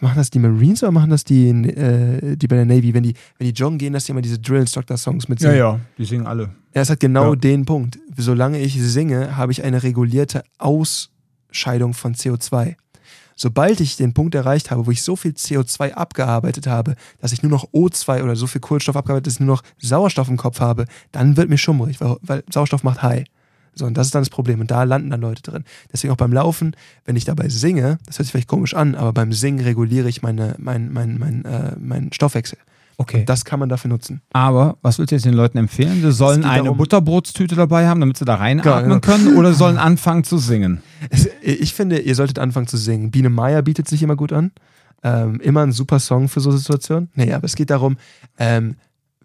machen das die Marines oder machen das die, äh, die bei der Navy? Wenn die, wenn die joggen gehen, dass die immer diese Drill Instructor Songs mit singen. Ja, ja, die singen alle. Ja, es hat genau ja. den Punkt. Solange ich singe, habe ich eine regulierte Ausscheidung von CO2. Sobald ich den Punkt erreicht habe, wo ich so viel CO2 abgearbeitet habe, dass ich nur noch O2 oder so viel Kohlenstoff abgearbeitet, dass ich nur noch Sauerstoff im Kopf habe, dann wird mir schummrig, weil, weil Sauerstoff macht High. So, und das ist dann das Problem. Und da landen dann Leute drin. Deswegen auch beim Laufen, wenn ich dabei singe, das hört sich vielleicht komisch an, aber beim Singen reguliere ich meine, mein, mein, mein, äh, meinen Stoffwechsel. Okay. Und das kann man dafür nutzen. Aber was würdest du jetzt den Leuten empfehlen? Sie sollen eine darum, Butterbrotstüte dabei haben, damit sie da reinatmen genau, können oder sollen anfangen zu singen? Ich finde, ihr solltet anfangen zu singen. Biene Meier bietet sich immer gut an. Ähm, immer ein super Song für so Situationen. Nee, aber es geht darum, ähm,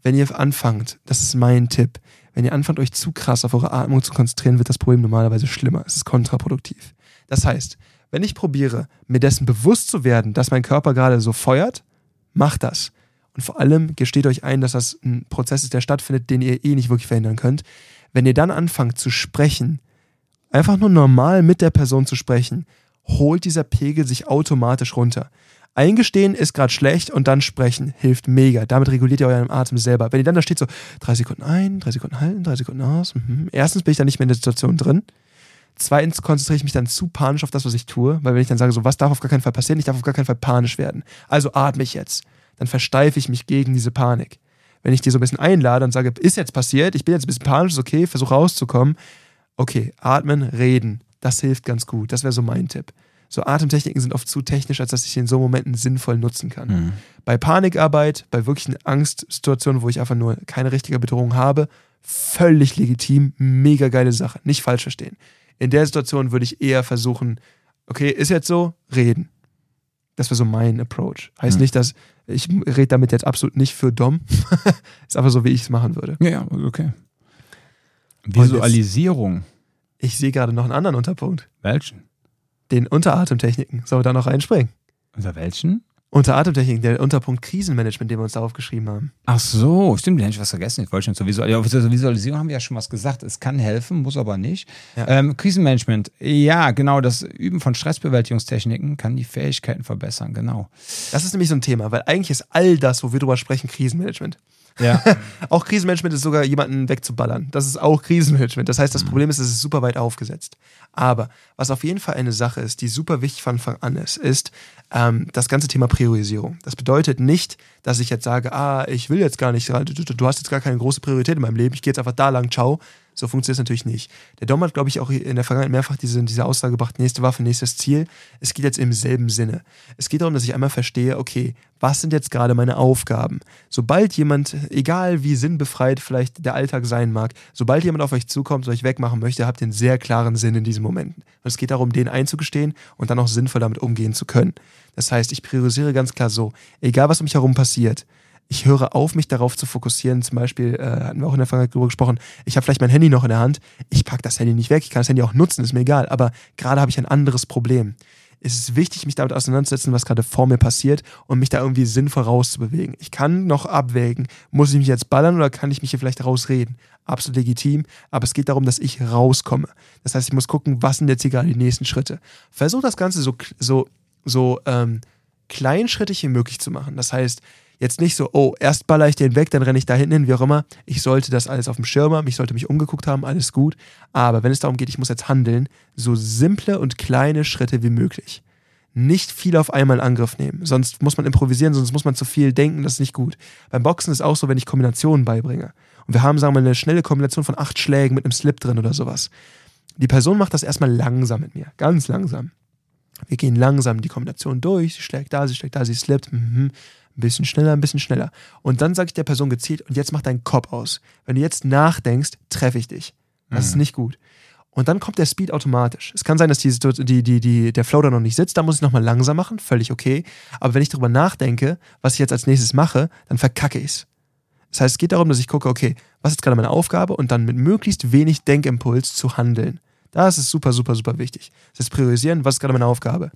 wenn ihr anfangt, das ist mein Tipp, wenn ihr anfangt, euch zu krass auf eure Atmung zu konzentrieren, wird das Problem normalerweise schlimmer. Es ist kontraproduktiv. Das heißt, wenn ich probiere, mir dessen bewusst zu werden, dass mein Körper gerade so feuert, macht das. Und vor allem gesteht euch ein, dass das ein Prozess ist, der stattfindet, den ihr eh nicht wirklich verhindern könnt. Wenn ihr dann anfangt zu sprechen, einfach nur normal mit der Person zu sprechen, holt dieser Pegel sich automatisch runter. Eingestehen ist gerade schlecht und dann sprechen hilft mega. Damit reguliert ihr euren Atem selber. Wenn ihr dann da steht, so drei Sekunden ein, drei Sekunden halten, drei Sekunden aus. Mhm. Erstens bin ich dann nicht mehr in der Situation drin. Zweitens konzentriere ich mich dann zu panisch auf das, was ich tue, weil wenn ich dann sage, so was darf auf gar keinen Fall passieren, ich darf auf gar keinen Fall panisch werden. Also atme ich jetzt. Dann versteife ich mich gegen diese Panik. Wenn ich dir so ein bisschen einlade und sage, ist jetzt passiert, ich bin jetzt ein bisschen panisch, ist okay, versuche rauszukommen. Okay, atmen, reden. Das hilft ganz gut. Das wäre so mein Tipp. So Atemtechniken sind oft zu technisch, als dass ich sie in so Momenten sinnvoll nutzen kann. Mhm. Bei Panikarbeit, bei wirklichen Angstsituationen, wo ich einfach nur keine richtige Bedrohung habe, völlig legitim, mega geile Sache. Nicht falsch verstehen. In der Situation würde ich eher versuchen, okay, ist jetzt so, reden. Das wäre so mein Approach. Heißt Hm. nicht, dass ich rede damit jetzt absolut nicht für Dom. ist einfach so, wie ich es machen würde. Ja, ja, okay. Visualisierung. Ich sehe gerade noch einen anderen Unterpunkt. Welchen? Den Unteratemtechniken. Sollen wir da noch reinspringen? Unter welchen? Unteratemtechniken, der Unterpunkt Krisenmanagement, den wir uns da aufgeschrieben haben. Ach so, stimmt, den hätte ich was vergessen. Ich wollte schon zur Visual ja, zur Visualisierung haben wir ja schon was gesagt. Es kann helfen, muss aber nicht. Ja. Ähm, Krisenmanagement, ja, genau, das Üben von Stressbewältigungstechniken kann die Fähigkeiten verbessern, genau. Das ist nämlich so ein Thema, weil eigentlich ist all das, wo wir drüber sprechen, Krisenmanagement. Ja. Auch Krisenmanagement ist sogar jemanden wegzuballern. Das ist auch Krisenmanagement. Das heißt, das Problem ist, es ist super weit aufgesetzt. Aber was auf jeden Fall eine Sache ist, die super wichtig von Anfang an ist, ist ähm, das ganze Thema Priorisierung. Das bedeutet nicht, dass ich jetzt sage, ah, ich will jetzt gar nicht, du, hast jetzt gar keine große Priorität in meinem Leben, ich gehe jetzt einfach da lang, ciao. So funktioniert es natürlich nicht. Der Dom hat, glaube ich, auch in der Vergangenheit mehrfach diese, diese Aussage gebracht, nächste Waffe, nächstes Ziel. Es geht jetzt im selben Sinne. Es geht darum, dass ich einmal verstehe, okay, was sind jetzt gerade meine Aufgaben? Sobald jemand, egal wie sinnbefreit vielleicht der Alltag sein mag, sobald jemand auf euch zukommt und euch wegmachen möchte, habt ihr einen sehr klaren Sinn in diesen Momenten. Und es geht darum, den einzugestehen und dann auch sinnvoll damit umgehen zu können. Das heißt, ich priorisiere ganz klar so, egal was um mich herum passiert, ich höre auf, mich darauf zu fokussieren. Zum Beispiel, äh, hatten wir auch in der Vergangenheit darüber gesprochen, ich habe vielleicht mein Handy noch in der Hand, ich packe das Handy nicht weg, ich kann das Handy auch nutzen, ist mir egal, aber gerade habe ich ein anderes Problem. Es ist wichtig, mich damit auseinanderzusetzen, was gerade vor mir passiert und mich da irgendwie sinnvoll rauszubewegen. Ich kann noch abwägen, muss ich mich jetzt ballern oder kann ich mich hier vielleicht rausreden? Absolut legitim, aber es geht darum, dass ich rauskomme. Das heißt, ich muss gucken, was sind jetzt hier gerade die nächsten Schritte. Versuch das Ganze so, so, so ähm, kleinschrittig wie möglich zu machen. Das heißt, jetzt nicht so, oh, erst baller ich den weg, dann renne ich da hinten hin, wie auch immer. Ich sollte das alles auf dem Schirm haben, ich sollte mich umgeguckt haben, alles gut. Aber wenn es darum geht, ich muss jetzt handeln, so simple und kleine Schritte wie möglich. Nicht viel auf einmal in Angriff nehmen, sonst muss man improvisieren, sonst muss man zu viel denken, das ist nicht gut. Beim Boxen ist auch so, wenn ich Kombinationen beibringe. Und wir haben, sagen wir mal, eine schnelle Kombination von acht Schlägen mit einem Slip drin oder sowas. Die Person macht das erstmal langsam mit mir, ganz langsam. Wir gehen langsam die Kombination durch. Sie schlägt da, sie schlägt da, sie slippt. Mhm. Ein bisschen schneller, ein bisschen schneller. Und dann sage ich der Person gezielt, und jetzt mach deinen Kopf aus. Wenn du jetzt nachdenkst, treffe ich dich. Das ist Mhm. nicht gut. Und dann kommt der Speed automatisch. Es kann sein, dass die, die, die, die, der Flow da noch nicht sitzt, da muss ich nochmal langsam machen, völlig okay. Aber wenn ich darüber nachdenke, was ich jetzt als nächstes mache, dann verkacke ich es. Das heißt, es geht darum, dass ich gucke, okay, was ist gerade meine Aufgabe und dann mit möglichst wenig Denkimpuls zu handeln. Das ist super, super, super wichtig. Das heißt, priorisieren, was ist gerade meine Aufgabe.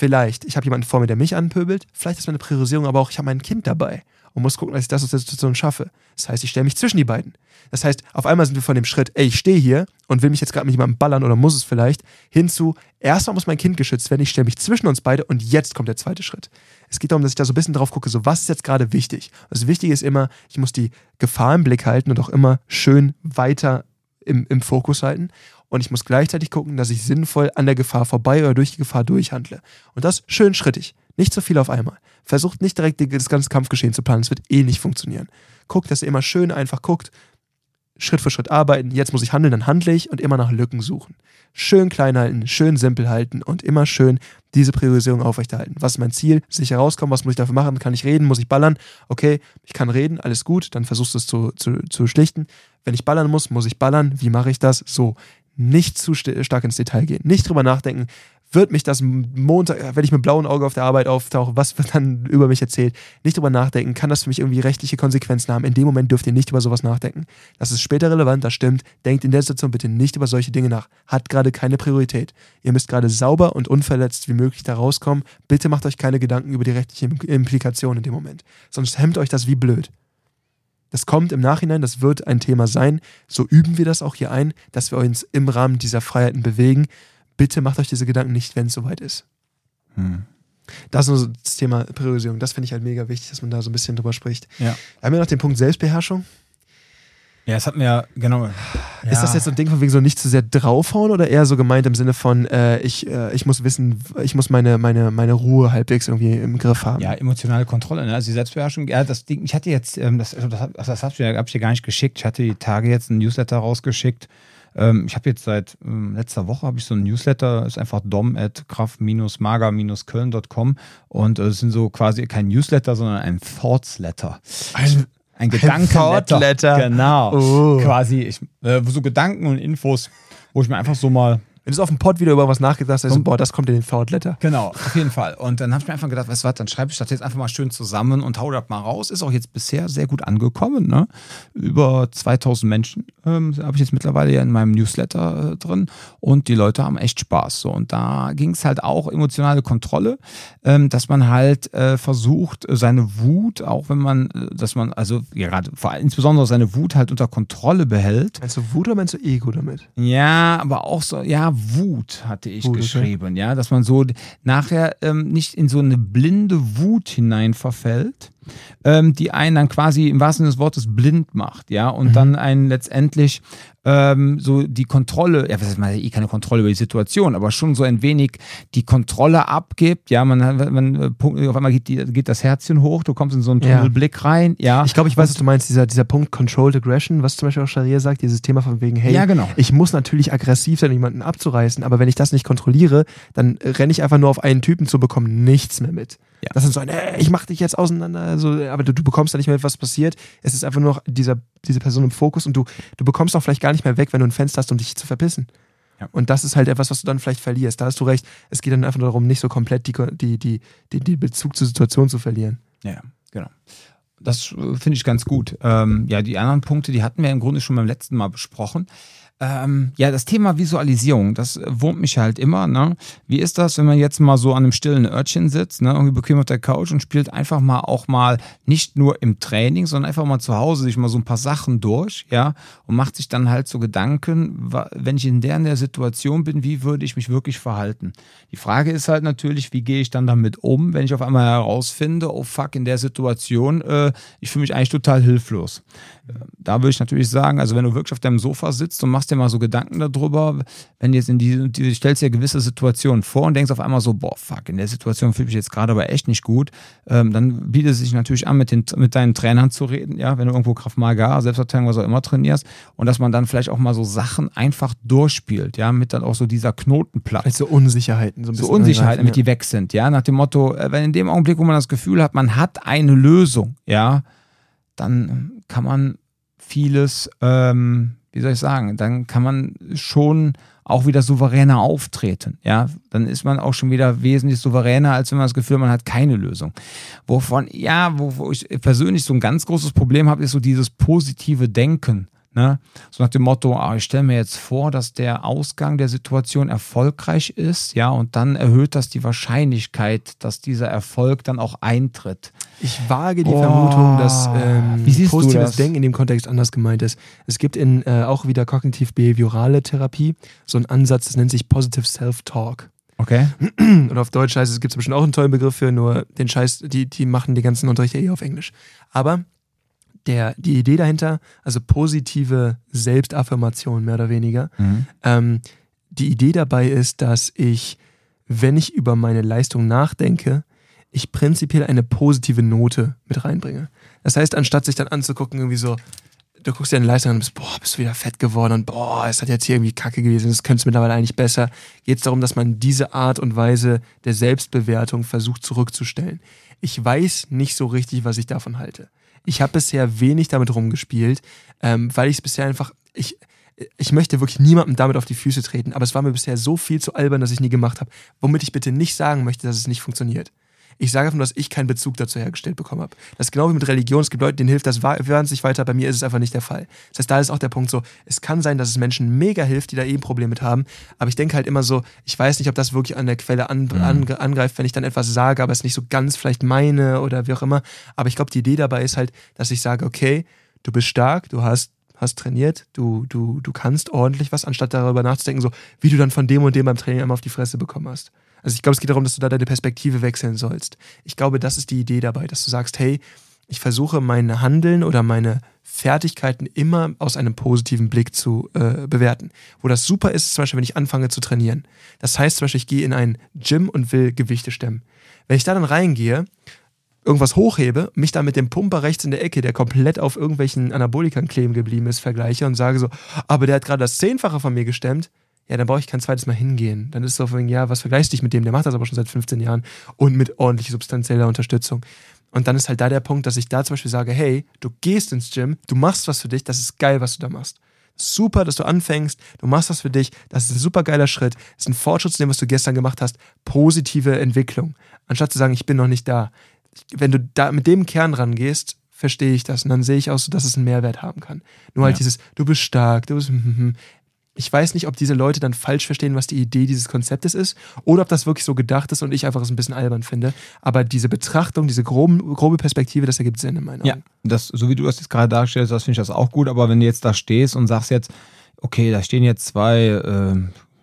Vielleicht, ich habe jemanden vor mir, der mich anpöbelt. Vielleicht ist meine Priorisierung aber auch, ich habe mein Kind dabei und muss gucken, dass ich das aus der Situation schaffe. Das heißt, ich stelle mich zwischen die beiden. Das heißt, auf einmal sind wir von dem Schritt, ey, ich stehe hier und will mich jetzt gerade mit jemandem ballern oder muss es vielleicht, hinzu, erstmal muss mein Kind geschützt werden, ich stelle mich zwischen uns beide und jetzt kommt der zweite Schritt. Es geht darum, dass ich da so ein bisschen drauf gucke, so was ist jetzt gerade wichtig. Das Wichtige ist immer, ich muss die Gefahr im Blick halten und auch immer schön weiter im, im Fokus halten. Und ich muss gleichzeitig gucken, dass ich sinnvoll an der Gefahr vorbei oder durch die Gefahr durchhandle. Und das schön schrittig. Nicht zu viel auf einmal. Versucht nicht direkt das ganze Kampfgeschehen zu planen. Es wird eh nicht funktionieren. Guckt, dass ihr immer schön einfach guckt. Schritt für Schritt arbeiten. Jetzt muss ich handeln, dann handle ich und immer nach Lücken suchen. Schön klein halten, schön simpel halten und immer schön diese Priorisierung aufrechterhalten. Was ist mein Ziel? Sicher rauskommen, was muss ich dafür machen? Kann ich reden? Muss ich ballern? Okay, ich kann reden, alles gut, dann versuchst du es zu, zu, zu schlichten. Wenn ich ballern muss, muss ich ballern. Wie mache ich das? So, nicht zu st stark ins Detail gehen. Nicht drüber nachdenken, wird mich das Montag, wenn ich mit blauem Auge auf der Arbeit auftauche, was wird dann über mich erzählt? Nicht drüber nachdenken, kann das für mich irgendwie rechtliche Konsequenzen haben? In dem Moment dürft ihr nicht über sowas nachdenken. Das ist später relevant, das stimmt. Denkt in der Situation bitte nicht über solche Dinge nach. Hat gerade keine Priorität. Ihr müsst gerade sauber und unverletzt wie möglich da rauskommen. Bitte macht euch keine Gedanken über die rechtliche Implikation in dem Moment. Sonst hemmt euch das wie blöd. Das kommt im Nachhinein, das wird ein Thema sein. So üben wir das auch hier ein, dass wir uns im Rahmen dieser Freiheiten bewegen. Bitte macht euch diese Gedanken nicht, wenn es soweit ist. Hm. Das ist nur so das Thema Priorisierung. Das finde ich halt mega wichtig, dass man da so ein bisschen drüber spricht. Ja. Wir haben ja noch den Punkt Selbstbeherrschung. Ja, das hatten wir ja, genau. Ja. Ist das jetzt so ein Ding von wegen so nicht zu sehr draufhauen oder eher so gemeint im Sinne von, äh, ich, äh, ich muss wissen, ich muss meine, meine, meine Ruhe halbwegs irgendwie im Griff haben? Ja, emotionale Kontrolle, ne? also die Selbstbeherrschung. Ja, das Ding, ich hatte jetzt, ähm, das, das, das, das habe ich, hab ich dir gar nicht geschickt. Ich hatte die Tage jetzt ein Newsletter rausgeschickt. Ähm, ich habe jetzt seit ähm, letzter Woche habe ich so ein Newsletter, ist einfach dom at kraft-mager-köln.com und es äh, sind so quasi kein Newsletter, sondern ein Thoughtsletter. Ein ein Gedankenletter. Genau. Oh. Quasi ich, äh, so Gedanken und Infos, wo ich mir einfach so mal wenn du auf dem Pod wieder über was nachgedacht hast, also, boah, das kommt in den Thought Letter. Genau, auf jeden Fall. Und dann habe ich mir einfach gedacht, weißt du was, dann schreibe ich das jetzt einfach mal schön zusammen und hau das mal raus. Ist auch jetzt bisher sehr gut angekommen. Ne? Über 2000 Menschen ähm, habe ich jetzt mittlerweile ja in meinem Newsletter äh, drin und die Leute haben echt Spaß. So. Und da ging es halt auch emotionale Kontrolle, ähm, dass man halt äh, versucht, seine Wut, auch wenn man, äh, dass man, also ja, gerade insbesondere seine Wut halt unter Kontrolle behält. Meinst du Wut oder meinst du Ego damit? Ja, aber auch so, ja, Wut hatte ich Wut, geschrieben, okay. ja, dass man so nachher ähm, nicht in so eine blinde Wut hinein verfällt, ähm, die einen dann quasi im wahrsten Sinne des Wortes blind macht, ja, und mhm. dann einen letztendlich ähm, so die Kontrolle, ja, was heißt man, eh keine Kontrolle über die Situation, aber schon so ein wenig die Kontrolle abgibt, ja, man, man auf einmal geht, die, geht das Herzchen hoch, du kommst in so einen Tunnelblick ja. rein, ja. Ich glaube, ich weiß, was du meinst, dieser, dieser Punkt Controlled Aggression, was zum Beispiel auch Sharia sagt, dieses Thema von wegen, hey, ja, genau. ich muss natürlich aggressiv sein, jemanden abzureißen, aber wenn ich das nicht kontrolliere, dann renne ich einfach nur auf einen Typen zu bekommen, nichts mehr mit. Ja. Das ist so ein, ey, ich mach dich jetzt auseinander, also, aber du, du bekommst da nicht mehr was passiert. Es ist einfach nur noch dieser, diese Person im Fokus und du, du bekommst auch vielleicht gar nicht mehr weg, wenn du ein Fenster hast, um dich zu verpissen. Ja. Und das ist halt etwas, was du dann vielleicht verlierst. Da hast du recht. Es geht dann einfach darum, nicht so komplett die, die, die, die, die Bezug zur Situation zu verlieren. Ja, genau. Das äh, finde ich ganz gut. Ähm, ja, die anderen Punkte, die hatten wir im Grunde schon beim letzten Mal besprochen. Ähm, ja, das Thema Visualisierung, das wurmt mich halt immer. Ne? Wie ist das, wenn man jetzt mal so an einem stillen Örtchen sitzt, ne? irgendwie bequem auf der Couch und spielt einfach mal auch mal nicht nur im Training, sondern einfach mal zu Hause sich mal so ein paar Sachen durch, ja, und macht sich dann halt so Gedanken, wenn ich in der, in der Situation bin, wie würde ich mich wirklich verhalten? Die Frage ist halt natürlich, wie gehe ich dann damit um, wenn ich auf einmal herausfinde, oh fuck, in der Situation, äh, ich fühle mich eigentlich total hilflos. Da würde ich natürlich sagen, also wenn du wirklich auf deinem Sofa sitzt und machst dir mal so Gedanken darüber, wenn du jetzt in die, die stellst dir gewisse Situationen vor und denkst auf einmal so, boah, fuck, in der Situation fühle ich mich jetzt gerade aber echt nicht gut, ähm, dann bietet es sich natürlich an, mit, den, mit deinen Trainern zu reden, ja, wenn du irgendwo Kraft Maga, Selbstverteidigung, was auch immer trainierst und dass man dann vielleicht auch mal so Sachen einfach durchspielt, ja, mit dann auch so dieser Knotenplatz. Also Unsicherheiten, so ein bisschen. So Unsicherheiten, damit ja. die weg sind, ja, nach dem Motto, äh, wenn in dem Augenblick, wo man das Gefühl hat, man hat eine Lösung, ja, dann kann man vieles, ähm, wie soll ich sagen, dann kann man schon auch wieder souveräner auftreten. Ja, dann ist man auch schon wieder wesentlich souveräner, als wenn man das Gefühl hat, man hat keine Lösung. Wovon, ja, wo, wo ich persönlich so ein ganz großes Problem habe, ist so dieses positive Denken. Ne? So nach dem Motto, ah, ich stelle mir jetzt vor, dass der Ausgang der Situation erfolgreich ist, ja, und dann erhöht das die Wahrscheinlichkeit, dass dieser Erfolg dann auch eintritt. Ich wage die oh, Vermutung, dass ähm, positives Denken in dem Kontext anders gemeint ist. Es gibt in äh, auch wieder kognitiv-behaviorale Therapie so einen Ansatz, das nennt sich Positive Self-Talk. Okay. Und auf Deutsch heißt es, gibt es bestimmt auch einen tollen Begriff für, nur den Scheiß, die, die machen die ganzen Unterrichte eh auf Englisch. Aber der, die Idee dahinter, also positive Selbstaffirmation mehr oder weniger, mhm. ähm, die Idee dabei ist, dass ich, wenn ich über meine Leistung nachdenke, ich prinzipiell eine positive Note mit reinbringe. Das heißt, anstatt sich dann anzugucken, irgendwie so, du guckst dir deine Leistung an und bist, boah, bist du wieder fett geworden und boah, es hat jetzt hier irgendwie kacke gewesen, das könnte es mittlerweile eigentlich besser, geht es darum, dass man diese Art und Weise der Selbstbewertung versucht zurückzustellen. Ich weiß nicht so richtig, was ich davon halte. Ich habe bisher wenig damit rumgespielt, ähm, weil ich es bisher einfach, ich, ich möchte wirklich niemandem damit auf die Füße treten, aber es war mir bisher so viel zu albern, dass ich nie gemacht habe. Womit ich bitte nicht sagen möchte, dass es nicht funktioniert. Ich sage einfach nur, dass ich keinen Bezug dazu hergestellt bekommen habe. Das ist genau wie mit Religion. Es gibt Leute, denen hilft das wahnsinnig weiter. Bei mir ist es einfach nicht der Fall. Das heißt, da ist auch der Punkt so, es kann sein, dass es Menschen mega hilft, die da eben eh Probleme mit haben. Aber ich denke halt immer so, ich weiß nicht, ob das wirklich an der Quelle an, mhm. an, angreift, wenn ich dann etwas sage, aber es nicht so ganz vielleicht meine oder wie auch immer. Aber ich glaube, die Idee dabei ist halt, dass ich sage, okay, du bist stark, du hast hast trainiert, du, du, du kannst ordentlich was, anstatt darüber nachzudenken, so wie du dann von dem und dem beim Training einmal auf die Fresse bekommen hast. Also ich glaube, es geht darum, dass du da deine Perspektive wechseln sollst. Ich glaube, das ist die Idee dabei, dass du sagst, hey, ich versuche mein Handeln oder meine Fertigkeiten immer aus einem positiven Blick zu äh, bewerten. Wo das super ist, zum Beispiel, wenn ich anfange zu trainieren. Das heißt zum Beispiel, ich gehe in ein Gym und will Gewichte stemmen. Wenn ich da dann reingehe, irgendwas hochhebe, mich dann mit dem Pumper rechts in der Ecke, der komplett auf irgendwelchen Anabolikern kleben geblieben ist, vergleiche und sage so, aber der hat gerade das Zehnfache von mir gestemmt, ja, dann brauche ich kein zweites Mal hingehen. Dann ist es so, ja, was vergleichst du dich mit dem? Der macht das aber schon seit 15 Jahren und mit ordentlich substanzieller Unterstützung. Und dann ist halt da der Punkt, dass ich da zum Beispiel sage, hey, du gehst ins Gym, du machst was für dich, das ist geil, was du da machst. Super, dass du anfängst, du machst was für dich, das ist ein super geiler Schritt, das ist ein Fortschritt zu dem, was du gestern gemacht hast, positive Entwicklung. Anstatt zu sagen, ich bin noch nicht da. Wenn du da mit dem Kern rangehst, verstehe ich das und dann sehe ich auch so, dass es einen Mehrwert haben kann. Nur halt ja. dieses, du bist stark, du bist, hm, hm, hm ich weiß nicht, ob diese Leute dann falsch verstehen, was die Idee dieses Konzeptes ist, oder ob das wirklich so gedacht ist und ich einfach es ein bisschen albern finde. Aber diese Betrachtung, diese groben, grobe Perspektive, das ergibt Sinn in meinen Augen. Ja, das, so wie du das jetzt gerade darstellst, das finde ich das auch gut. Aber wenn du jetzt da stehst und sagst jetzt, okay, da stehen jetzt zwei, äh,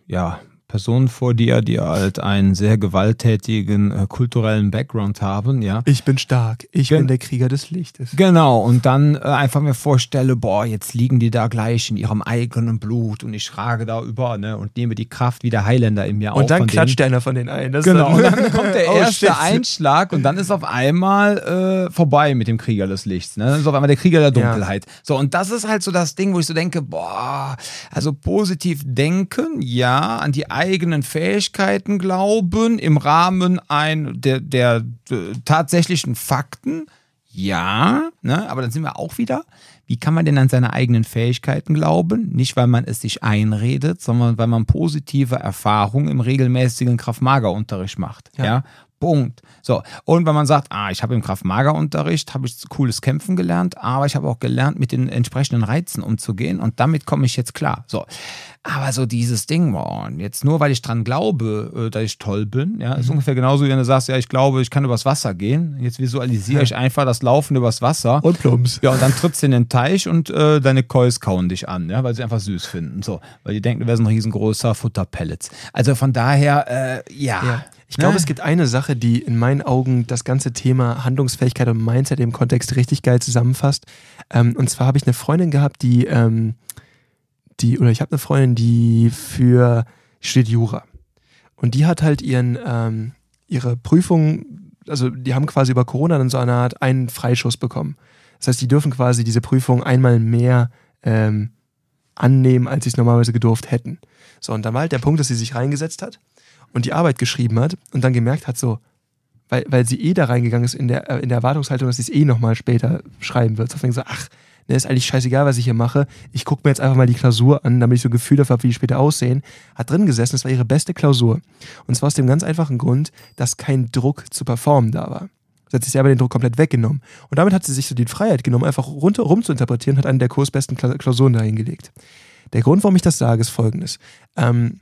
ja, Personen vor dir, die halt einen sehr gewalttätigen äh, kulturellen Background haben, ja. Ich bin stark, ich Gen bin der Krieger des Lichtes. Genau, und dann äh, einfach mir vorstelle, boah, jetzt liegen die da gleich in ihrem eigenen Blut und ich schrage da über, ne, und nehme die Kraft wie der Highlander in mir auf. Und dann klatscht denen. einer von denen ein. Das genau, und dann kommt der oh, erste. Einschlag und dann ist auf einmal äh, vorbei mit dem Krieger des Lichts, ne. Dann ist auf einmal der Krieger der Dunkelheit. Ja. So, und das ist halt so das Ding, wo ich so denke, boah, also positiv denken, ja, an die eigenen Fähigkeiten glauben im Rahmen ein, der, der, der äh, tatsächlichen Fakten. Ja, ne? aber dann sind wir auch wieder. Wie kann man denn an seine eigenen Fähigkeiten glauben? Nicht, weil man es sich einredet, sondern weil man positive Erfahrungen im regelmäßigen Kraft-Mager-Unterricht macht. Ja. ja. Punkt. So, und wenn man sagt, ah, ich habe im Kraft-Mager-Unterricht, habe ich cooles Kämpfen gelernt, aber ich habe auch gelernt, mit den entsprechenden Reizen umzugehen und damit komme ich jetzt klar. So, aber so dieses Ding, boah, jetzt nur weil ich dran glaube, äh, dass ich toll bin, ja, ist mhm. ungefähr genauso, wie wenn du sagst, ja, ich glaube, ich kann übers Wasser gehen. Jetzt visualisiere ich einfach das Laufen übers Wasser. Und plumps. Ja, und dann trittst du in den Teich und äh, deine Kois kauen dich an, ja, weil sie einfach süß finden. So, weil die denken, du wärst ein riesengroßer Futterpellets. Also von daher, äh, ja. ja. Ich glaube, ne? es gibt eine Sache, die in meinen Augen das ganze Thema Handlungsfähigkeit und Mindset im Kontext richtig geil zusammenfasst. Ähm, und zwar habe ich eine Freundin gehabt, die ähm, die, oder ich habe eine Freundin, die für, studiert Jura. Und die hat halt ihren, ähm, ihre Prüfung, also die haben quasi über Corona dann so eine Art einen Freischuss bekommen. Das heißt, die dürfen quasi diese Prüfung einmal mehr ähm, annehmen, als sie es normalerweise gedurft hätten. So, und dann war halt der Punkt, dass sie sich reingesetzt hat und die Arbeit geschrieben hat und dann gemerkt hat, so, weil, weil sie eh da reingegangen ist in der, äh, in der Erwartungshaltung, dass sie es eh nochmal später schreiben wird. So so, ach, ne, ist eigentlich scheißegal, was ich hier mache. Ich gucke mir jetzt einfach mal die Klausur an, damit ich so ein Gefühl dafür habe, wie die später aussehen. Hat drin gesessen, das war ihre beste Klausur. Und zwar aus dem ganz einfachen Grund, dass kein Druck zu performen da war. Sie hat sich selber den Druck komplett weggenommen. Und damit hat sie sich so die Freiheit genommen, einfach rundherum zu interpretieren, hat eine der kursbesten Klausuren dahingelegt. Der Grund, warum ich das sage, ist folgendes. Ähm,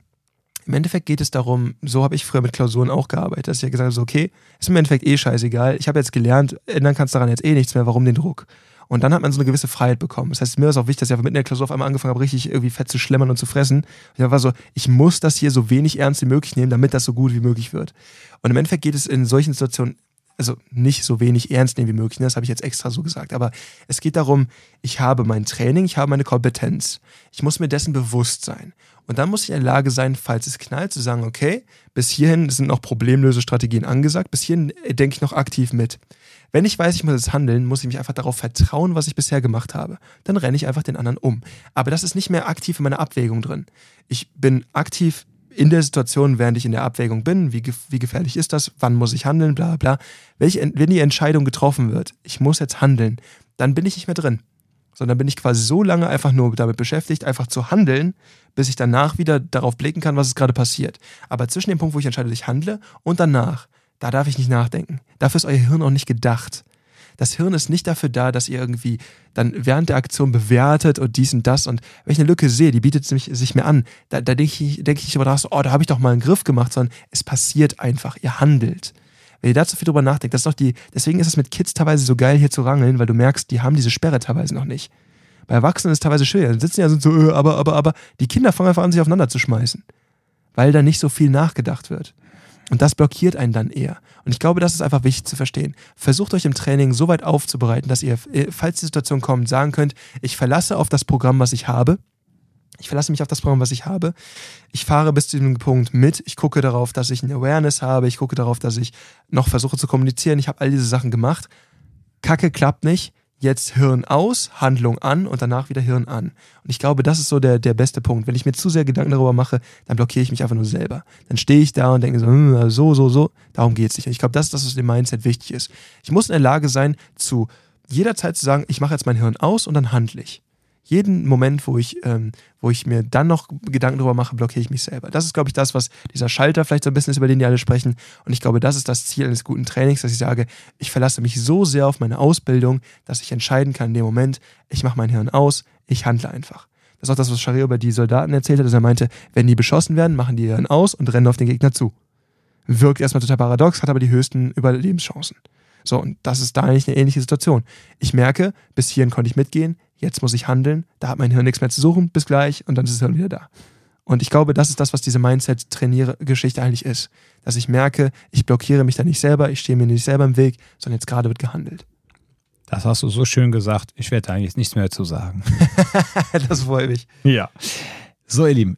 im Endeffekt geht es darum, so habe ich früher mit Klausuren auch gearbeitet, dass ich ja gesagt habe, so, okay, ist im Endeffekt eh scheißegal, ich habe jetzt gelernt, ändern kannst daran jetzt eh nichts mehr, warum den Druck? Und dann hat man so eine gewisse Freiheit bekommen. Das heißt, mir ist auch wichtig, dass ich einfach mitten der Klausur auf einmal angefangen habe, richtig irgendwie fett zu schlemmern und zu fressen. Ich war so, ich muss das hier so wenig ernst wie möglich nehmen, damit das so gut wie möglich wird. Und im Endeffekt geht es in solchen Situationen also nicht so wenig ernst nehmen wie möglich, ne? das habe ich jetzt extra so gesagt, aber es geht darum, ich habe mein Training, ich habe meine Kompetenz. Ich muss mir dessen bewusst sein. Und dann muss ich in der Lage sein, falls es knallt, zu sagen, okay, bis hierhin sind noch Problemlösestrategien angesagt, bis hierhin denke ich noch aktiv mit. Wenn ich weiß, ich muss jetzt handeln, muss ich mich einfach darauf vertrauen, was ich bisher gemacht habe. Dann renne ich einfach den anderen um. Aber das ist nicht mehr aktiv in meiner Abwägung drin. Ich bin aktiv in der Situation, während ich in der Abwägung bin, wie, wie gefährlich ist das, wann muss ich handeln, bla bla. Welche, wenn die Entscheidung getroffen wird, ich muss jetzt handeln, dann bin ich nicht mehr drin. Sondern bin ich quasi so lange einfach nur damit beschäftigt, einfach zu handeln, bis ich danach wieder darauf blicken kann, was ist gerade passiert. Aber zwischen dem Punkt, wo ich entscheide, ich handle und danach, da darf ich nicht nachdenken. Dafür ist euer Hirn auch nicht gedacht. Das Hirn ist nicht dafür da, dass ihr irgendwie dann während der Aktion bewertet und dies und das. Und wenn ich eine Lücke sehe, die bietet sich, sich mir an, da, da denke ich, denk ich nicht darüber nach, so, oh, da habe ich doch mal einen Griff gemacht, sondern es passiert einfach. Ihr handelt. Wenn ihr da zu viel drüber nachdenkt, das ist doch die, deswegen ist es mit Kids teilweise so geil, hier zu rangeln, weil du merkst, die haben diese Sperre teilweise noch nicht. Bei Erwachsenen ist es teilweise schwer. Dann sitzen ja so, äh, aber, aber, aber. Die Kinder fangen einfach an, sich aufeinander zu schmeißen. Weil da nicht so viel nachgedacht wird. Und das blockiert einen dann eher. Und ich glaube, das ist einfach wichtig zu verstehen. Versucht euch im Training so weit aufzubereiten, dass ihr, äh, falls die Situation kommt, sagen könnt, ich verlasse auf das Programm, was ich habe. Ich verlasse mich auf das Programm, was ich habe. Ich fahre bis zu diesem Punkt mit. Ich gucke darauf, dass ich eine Awareness habe. Ich gucke darauf, dass ich noch versuche zu kommunizieren. Ich habe all diese Sachen gemacht. Kacke klappt nicht jetzt Hirn aus, Handlung an und danach wieder Hirn an. Und ich glaube, das ist so der, der beste Punkt. Wenn ich mir zu sehr Gedanken darüber mache, dann blockiere ich mich einfach nur selber. Dann stehe ich da und denke so, hm, so, so, so. Darum geht es nicht. Und ich glaube, das ist das, was dem Mindset wichtig ist. Ich muss in der Lage sein, zu jederzeit zu sagen, ich mache jetzt mein Hirn aus und dann handle ich jeden Moment, wo ich, ähm, wo ich mir dann noch Gedanken darüber mache, blockiere ich mich selber. Das ist, glaube ich, das, was dieser Schalter vielleicht so ein bisschen ist, über den die alle sprechen. Und ich glaube, das ist das Ziel eines guten Trainings, dass ich sage, ich verlasse mich so sehr auf meine Ausbildung, dass ich entscheiden kann in dem Moment, ich mache mein Hirn aus, ich handle einfach. Das ist auch das, was Sharia über die Soldaten erzählt hat, dass er meinte, wenn die beschossen werden, machen die Hirn aus und rennen auf den Gegner zu. Wirkt erstmal total paradox, hat aber die höchsten Überlebenschancen. So, und das ist da eigentlich eine ähnliche Situation. Ich merke, bis hierhin konnte ich mitgehen, jetzt muss ich handeln, da hat mein Hirn nichts mehr zu suchen, bis gleich und dann ist es Hirn wieder da. Und ich glaube, das ist das, was diese Mindset-Geschichte eigentlich ist. Dass ich merke, ich blockiere mich da nicht selber, ich stehe mir nicht selber im Weg, sondern jetzt gerade wird gehandelt. Das hast du so schön gesagt. Ich werde eigentlich nichts mehr zu sagen. das freut mich. Ja. So, ihr Lieben,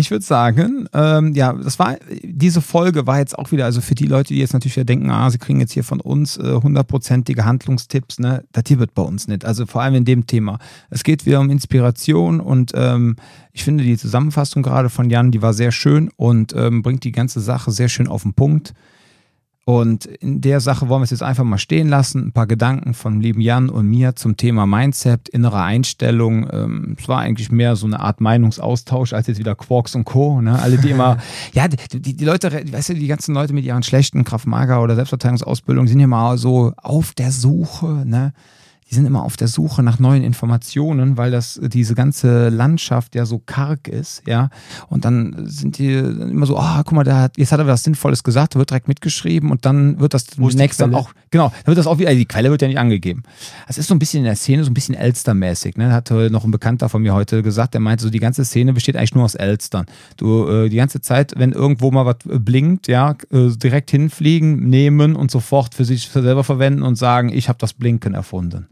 ich würde sagen, ähm, ja, das war, diese Folge war jetzt auch wieder, also für die Leute, die jetzt natürlich wieder denken, ah, sie kriegen jetzt hier von uns äh, hundertprozentige äh, Handlungstipps, ne, das hier wird bei uns nicht. Also vor allem in dem Thema. Es geht wieder um Inspiration und ähm, ich finde die Zusammenfassung gerade von Jan, die war sehr schön und ähm, bringt die ganze Sache sehr schön auf den Punkt. Und in der Sache wollen wir es jetzt einfach mal stehen lassen. Ein paar Gedanken von lieben Jan und mir zum Thema Mindset, innere Einstellung. Ähm, es war eigentlich mehr so eine Art Meinungsaustausch als jetzt wieder Quarks und Co. Ne? Alle, die immer, ja, die, die, die Leute, weißt du, die ganzen Leute mit ihren schlechten Kraftmager oder Selbstverteidigungsausbildung sind ja mal so auf der Suche, ne? Die sind immer auf der Suche nach neuen Informationen, weil das diese ganze Landschaft ja so karg ist, ja. Und dann sind die immer so, ah, oh, guck mal, der hat, jetzt hat er was Sinnvolles gesagt, wird direkt mitgeschrieben und dann wird das demnächst dann auch, genau, dann wird das auch wieder, die Quelle wird ja nicht angegeben. Es ist so ein bisschen in der Szene so ein bisschen Elster-mäßig, ne? Hat noch ein Bekannter von mir heute gesagt, der meinte so, die ganze Szene besteht eigentlich nur aus Elstern. Du, äh, die ganze Zeit, wenn irgendwo mal was blinkt, ja, äh, direkt hinfliegen, nehmen und sofort für sich selber verwenden und sagen, ich habe das Blinken erfunden.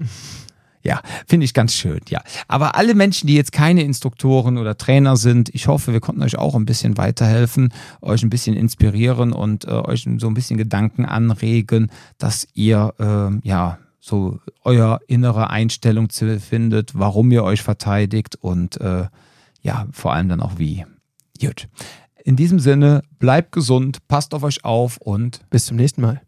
Ja, finde ich ganz schön, ja. Aber alle Menschen, die jetzt keine Instruktoren oder Trainer sind, ich hoffe, wir konnten euch auch ein bisschen weiterhelfen, euch ein bisschen inspirieren und äh, euch so ein bisschen Gedanken anregen, dass ihr, äh, ja, so euer innere Einstellung findet, warum ihr euch verteidigt und äh, ja, vor allem dann auch wie. Gut. In diesem Sinne, bleibt gesund, passt auf euch auf und bis zum nächsten Mal.